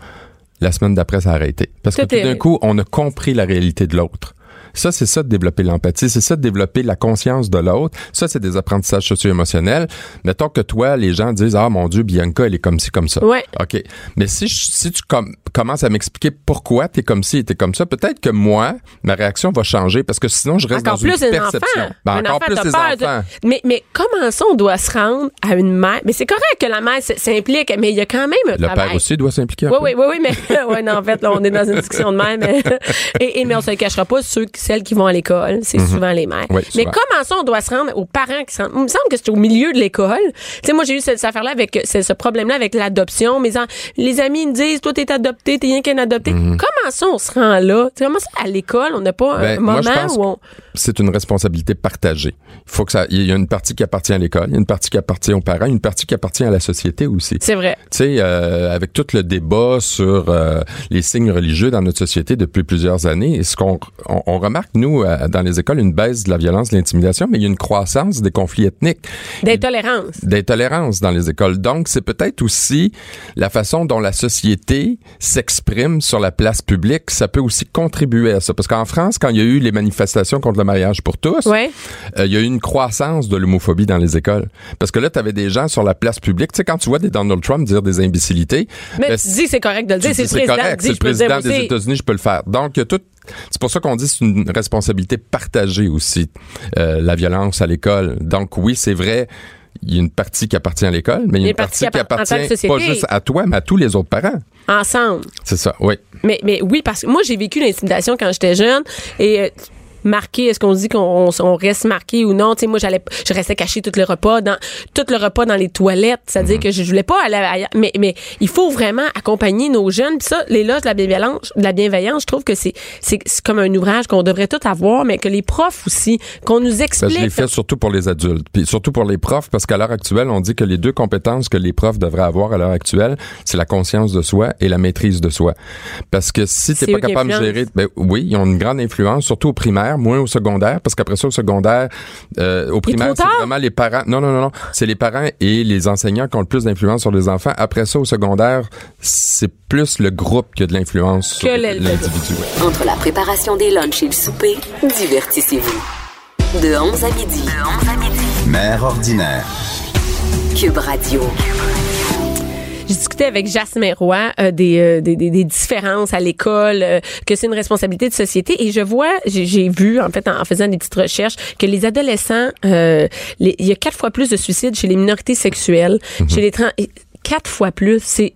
La semaine d'après, ça a arrêté. Parce que Tout d'un coup, on a compris la réalité de l'autre. Ça, c'est ça de développer l'empathie, c'est ça de développer la conscience de l'autre. Ça, c'est des apprentissages socio-émotionnels. Mettons que toi, les gens disent, ah mon Dieu, Bianca, elle est comme ci, comme ça. Ouais. OK. Mais si, je- si tu com- commences à m'expliquer pourquoi t'es comme ci et t'es comme ça, peut-être que moi, ma réaction va changer parce que sinon, je reste Encore dans une plus les perception. enfants. Ben, Un encore enfant, plus les peur de- enfants. Mais, mais comment ça, on doit se rendre à une mère? Mais c'est correct que la mère s'implique, mais il y a quand même un Le travail. père aussi doit s'impliquer Oui, oui, oui, oui, mais <laughs> ouais, non, en fait, là, on est dans une discussion de mère, mais, <laughs> et, et- mais on se le cachera pas, ceux, celles qui vont à l'école, c'est souvent les mères. Mhm. Mais comment ça, on doit se rendre aux parents qui sont, il me semble que c'est au milieu de l'école. Tu sais, moi, j'ai eu cette, cette affaire-là avec, ce, problème-là avec l'adoption. Mes en- les amis me disent, toi, t'es adopté, t'es rien qu'un adopté. Comment ça, on se rend là? Tu sais, comment ça, à l'école, on n'a pas Mhm. Ben, un moi, moment où on, c'est une responsabilité partagée. Il faut que ça, il y a une partie qui appartient à l'école, il y a une partie qui appartient aux parents, une partie qui appartient à la société aussi. c'est vrai. Tu sais, euh, avec tout le débat sur euh, les signes religieux dans notre société depuis plusieurs années, et ce qu'on on, on remarque nous euh, dans les écoles une baisse de la violence, de l'intimidation, mais il y a une croissance des conflits ethniques D'intolérance. d'intolérance dans les écoles. Donc, c'est peut-être aussi la façon dont la société s'exprime sur la place publique. Ça peut aussi contribuer à ça. Parce qu'en France, quand il y a eu les manifestations contre le mariage pour tous, Ouais. euh, il y a eu une croissance de l'homophobie dans les écoles. Parce que là, tu avais des gens sur la place publique. Tu sais, quand tu vois des Donald Trump dire des imbécilités, Mais ben, tu dis c'est correct de le dire, c'est le président correct, dit, le président des. États-Unis, je peux le faire. Donc, il y a tout. C'est pour ça qu'on dit que c'est une responsabilité partagée aussi, euh, la violence à l'école. Donc, oui, c'est vrai. Il y a une partie qui appartient à l'école, mais il y a une partie qui appartient pas juste à toi, mais à tous les autres parents. Ensemble. C'est ça, oui. Mais, mais oui, parce que moi, j'ai vécu l'intimidation quand j'étais jeune et marqué, est-ce qu'on se dit qu'on on- on reste marqué ou non? Tu sais, moi, j'allais, je restais caché tout le repas dans, tout le repas dans les toilettes. C'est-à-dire Mhm. que je voulais pas aller ailleurs. Mais, mais il faut vraiment accompagner nos jeunes. Puis ça, les loges de la bienveillance, de la bienveillance, je trouve que c'est, c'est, comme un ouvrage qu'on devrait tout avoir, mais que les profs aussi, qu'on nous explique. je l'ai fait surtout pour les adultes, puis surtout pour les profs, parce qu'à l'heure actuelle, on dit que les deux compétences que les profs devraient avoir à l'heure actuelle, c'est la conscience de soi et la maîtrise de soi. Parce que si t'es pas capable de gérer, ben oui, ils ont une grande influence, surtout au primaire, moins au secondaire, parce qu'après ça, au secondaire, euh, au primaire, c'est vraiment les parents. Non, non, non, non, c'est les parents et les enseignants qui ont le plus d'influence sur les enfants. Après ça, au secondaire, c'est plus le groupe qui a de l'influence sur l'individu. ouais. Entre la préparation des lunchs et le souper, divertissez-vous. De 11 à midi. De 11 à midi. Mère ordinaire. Cube Radio. J'ai discuté avec Jasmin Roy euh, des, euh, des, des, des différences à l'école, euh, que c'est une responsabilité de société. Et je vois, j'ai vu, en fait, en, en faisant des petites recherches, que les adolescents, les- il y a quatre fois plus de suicides chez les minorités sexuelles, chez les trans, quatre fois plus. C'est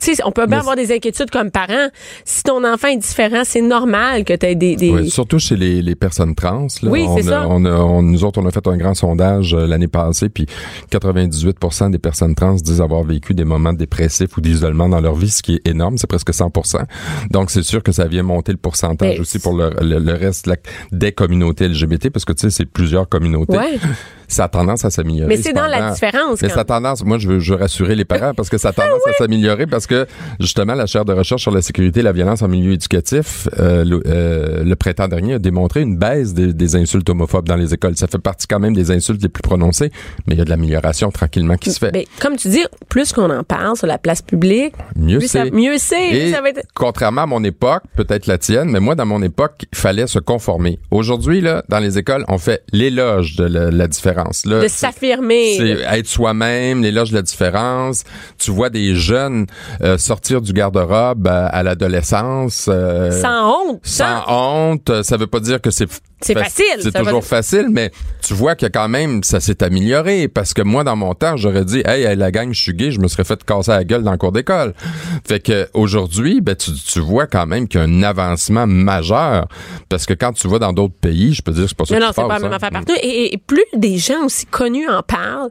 tu sais, on peut bien avoir des inquiétudes comme parents. Si ton enfant est différent, c'est normal que tu aies des, des... Oui, surtout chez les, les personnes trans. Là. Oui, on c'est ça. On a, on- nous autres, on a fait un grand sondage euh, l'année passée, puis 98% des personnes trans disent avoir vécu des moments dépressifs ou d'isolement dans leur vie, ce qui est énorme, c'est presque 100% Donc, c'est sûr que ça vient monter le pourcentage aussi pour le, le, le reste la- des communautés LGBT, parce que tu sais, c'est plusieurs communautés. Ouais. Ça a tendance à s'améliorer. Mais c'est dans la différence, Mais ça a tendance, moi, je veux, je veux rassurer les parents parce que ça a <laughs> tendance à s'améliorer parce que, justement, la chaire de recherche sur la sécurité et la violence en milieu éducatif, euh, le, euh, le printemps dernier, a démontré une baisse des, des insultes homophobes dans les écoles. Ça fait partie quand même des insultes les plus prononcées, mais il y a de l'amélioration tranquillement qui se fait. Ben, comme tu dis, plus qu'on en parle sur la place publique, mieux c'est. mieux c'est. Être... contrairement à mon époque, peut-être la tienne, mais moi, dans mon époque, il fallait se conformer. Aujourd'hui, là, dans les écoles, on fait l'éloge de la, la différence. Là, de s'affirmer. c'est être soi-même, l'éloge de la différence. Tu vois des jeunes euh, sortir du garde-robe à, à l'adolescence. euh, Sans honte. sans honte. Ça veut pas dire que c'est C'est fac- facile, C'est toujours facile, mais tu vois que quand même, ça s'est amélioré. Parce que moi, dans mon temps, j'aurais dit, hey, hey, la gang, je suis gay, je me serais fait casser la gueule dans le cours d'école. Fait que aujourd'hui, ben, tu, tu vois quand même qu'il y a un avancement majeur. Parce que quand tu vas dans d'autres pays, je peux dire que c'est pas ça Non, non, c'est pas la même hein. affaire partout. Et, et plus des gens aussi connus en parlent,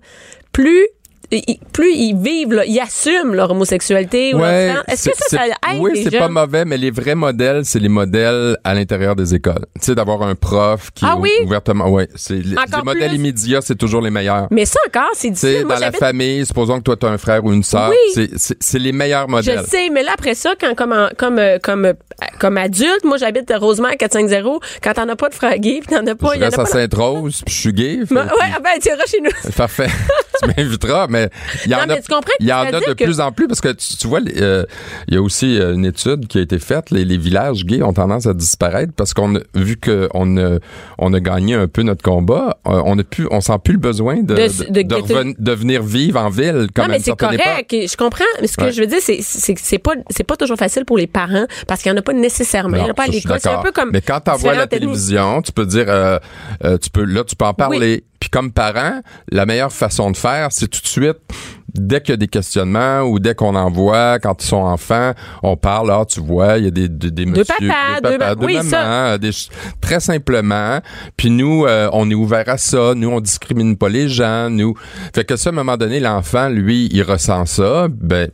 plus ils- plus ils vivent, là, ils assument leur homosexualité ou Ouais, leur. Est-ce que ça, ça aide Oui, c'est pas mauvais, mais les vrais modèles, c'est les modèles à l'intérieur des écoles. Tu sais, d'avoir un prof qui Ah est oui? ouvertement, ouais, c'est les, les modèles immédiats, c'est toujours les meilleurs. Mais ça encore, c'est difficile. Moi, dans la famille, supposons que toi, tu as un frère ou une sœur, Oui. c'est- les meilleurs Je modèles. sais, mais là, après ça, quand, comme, en- comme, euh, comme, euh, comme adulte, moi, j'habite à Rosemont 450, quand t'en as pas de frère gay, puis t'en as pas, je il y en a reste à Sainte-Rose, puis je suis gay. <laughs> fait- Ouais, ah ben, tu iras chez nous. Parfait. <laughs> tu m'inviteras, mais il y Non, en a, tu il y en a de que- plus en plus parce que tu, tu vois, euh, il y a aussi euh, une étude qui a été faite. Les, les villages gays ont tendance à disparaître parce qu'on a vu que on a, on a gagné un peu notre combat. euh, on a plus, on sent plus le besoin de, De- de, de de guetter- reven- de venir vivre en ville comme non, mais c'est correct. Je comprends. Mais ce que Ouais. je veux dire, c'est, c'est, pas, c'est pas toujours facile pour les parents parce qu'il y en a pas nécessairement. il y en a pas à l'école. C'est un peu comme. Mais quand t'envoies la différentes ethnies. télévision, tu peux dire, euh, euh, tu peux, là, tu peux en parler. Puis comme parent, la meilleure façon de faire, c'est tout de suite, dès qu'il y a des questionnements ou dès qu'on en voit, quand ils sont enfants, on parle, ah, tu vois, il y a des, des, des messieurs, papas, des papas, ma- oui, mamans, ça. euh, des très simplement. Puis nous, euh, on est ouvert à ça. Nous, on discrimine pas les gens. Nous, fait que ça, à un moment donné, l'enfant, lui, il ressent ça. Ben,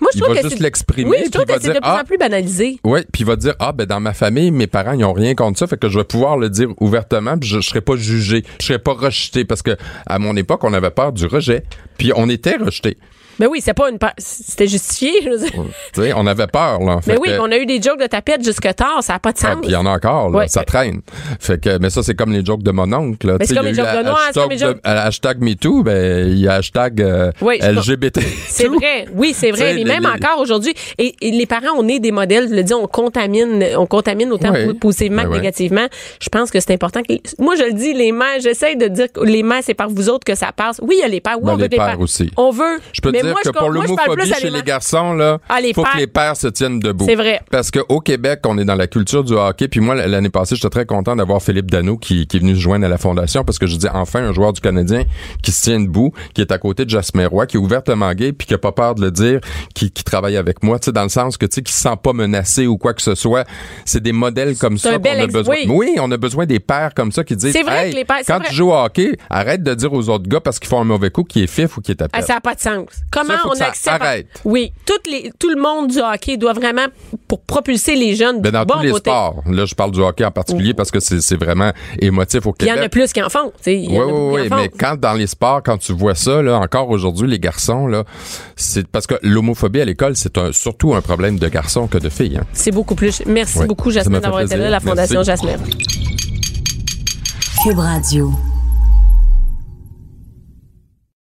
Moi, je il trouve va que juste l'exprimer, Oui, je trouve que c'est de plus ah, en plus banalisé. oui, puis il va dire ah ben dans ma famille mes parents ils ont rien contre ça fait que je vais pouvoir le dire ouvertement puis je, je serai pas jugé, je serai pas rejeté parce que à mon époque on avait peur du rejet puis on était rejeté. Mais oui, c'est pas une. C'était justifié, je veux dire. Tu sais, on avait peur là. Fait Mais oui, que- on a eu des jokes de tapette jusque tard, ça n'a pas de Ah, sens. puis il y en a encore, là, ça traîne. Fait que, mais ça, c'est comme les jokes de mon oncle. Là. Mais c'est comme les jokes de Noir, c'est comme hashtag les jokes- de- hashtag MeToo, ben, il y a hashtag euh, Oui, LGBT. C'est vrai, oui, c'est vrai. Mais les- même les- encore aujourd'hui, et, et les parents, on est des modèles, je le dis, on contamine, on contamine autant Oui. positivement Ben que négativement. Je pense que c'est important. Que, moi, je le dis, les mères, j'essaie de dire que les mères, c'est par vous autres que ça passe. Oui, il y a les pères. Oui, Ben, on veut les pères aussi. On veut. Je peux mais te dire moi, que pour l'homophobie chez les garçons, là, Ah, les faut pères. que les pères se tiennent debout. C'est vrai. Parce qu'au Québec, on est dans la culture du hockey. Puis moi, l'année passée, j'étais très content d'avoir Philippe Dano qui, qui est venu se joindre à la fondation parce que je dis enfin un joueur du Canadien qui se tient debout, qui est à côté de Jasmin Roy, qui est ouvertement gay, puis qui a pas peur de le dire, qui, qui travaille avec moi, tu sais, dans le sens que tu sais, qui se sent pas menacé ou quoi que ce soit. C'est des modèles comme ça qu'on a besoin. oui. on a besoin des pères comme ça qui disent, C'est vrai Hey, que les pères- quand vrai. tu joues au hockey, arrête de dire aux autres gars parce qu'ils font un mauvais coup qui est fif ou qui est tapé. Ah, ça n'a pas de sens. Comment Ça, on ça accepte? arrête. Oui. Toutes les, tout le monde du hockey doit vraiment, pour propulser les jeunes, Ben dans bon tous les côté. sports. Là, je parle du hockey en particulier parce que c'est vraiment émotif au Il y Québec. en a plus qui en font. Oui, oui, oui, mais quand dans les sports, quand tu vois ça, là, encore aujourd'hui, les garçons, là, c'est parce que l'homophobie à l'école, c'est un, surtout un problème de garçons que de filles. hein. C'est beaucoup plus. Merci Oui, beaucoup, Jasmine, d'avoir été là, la Fondation Merci. Jasmine. Cube Radio.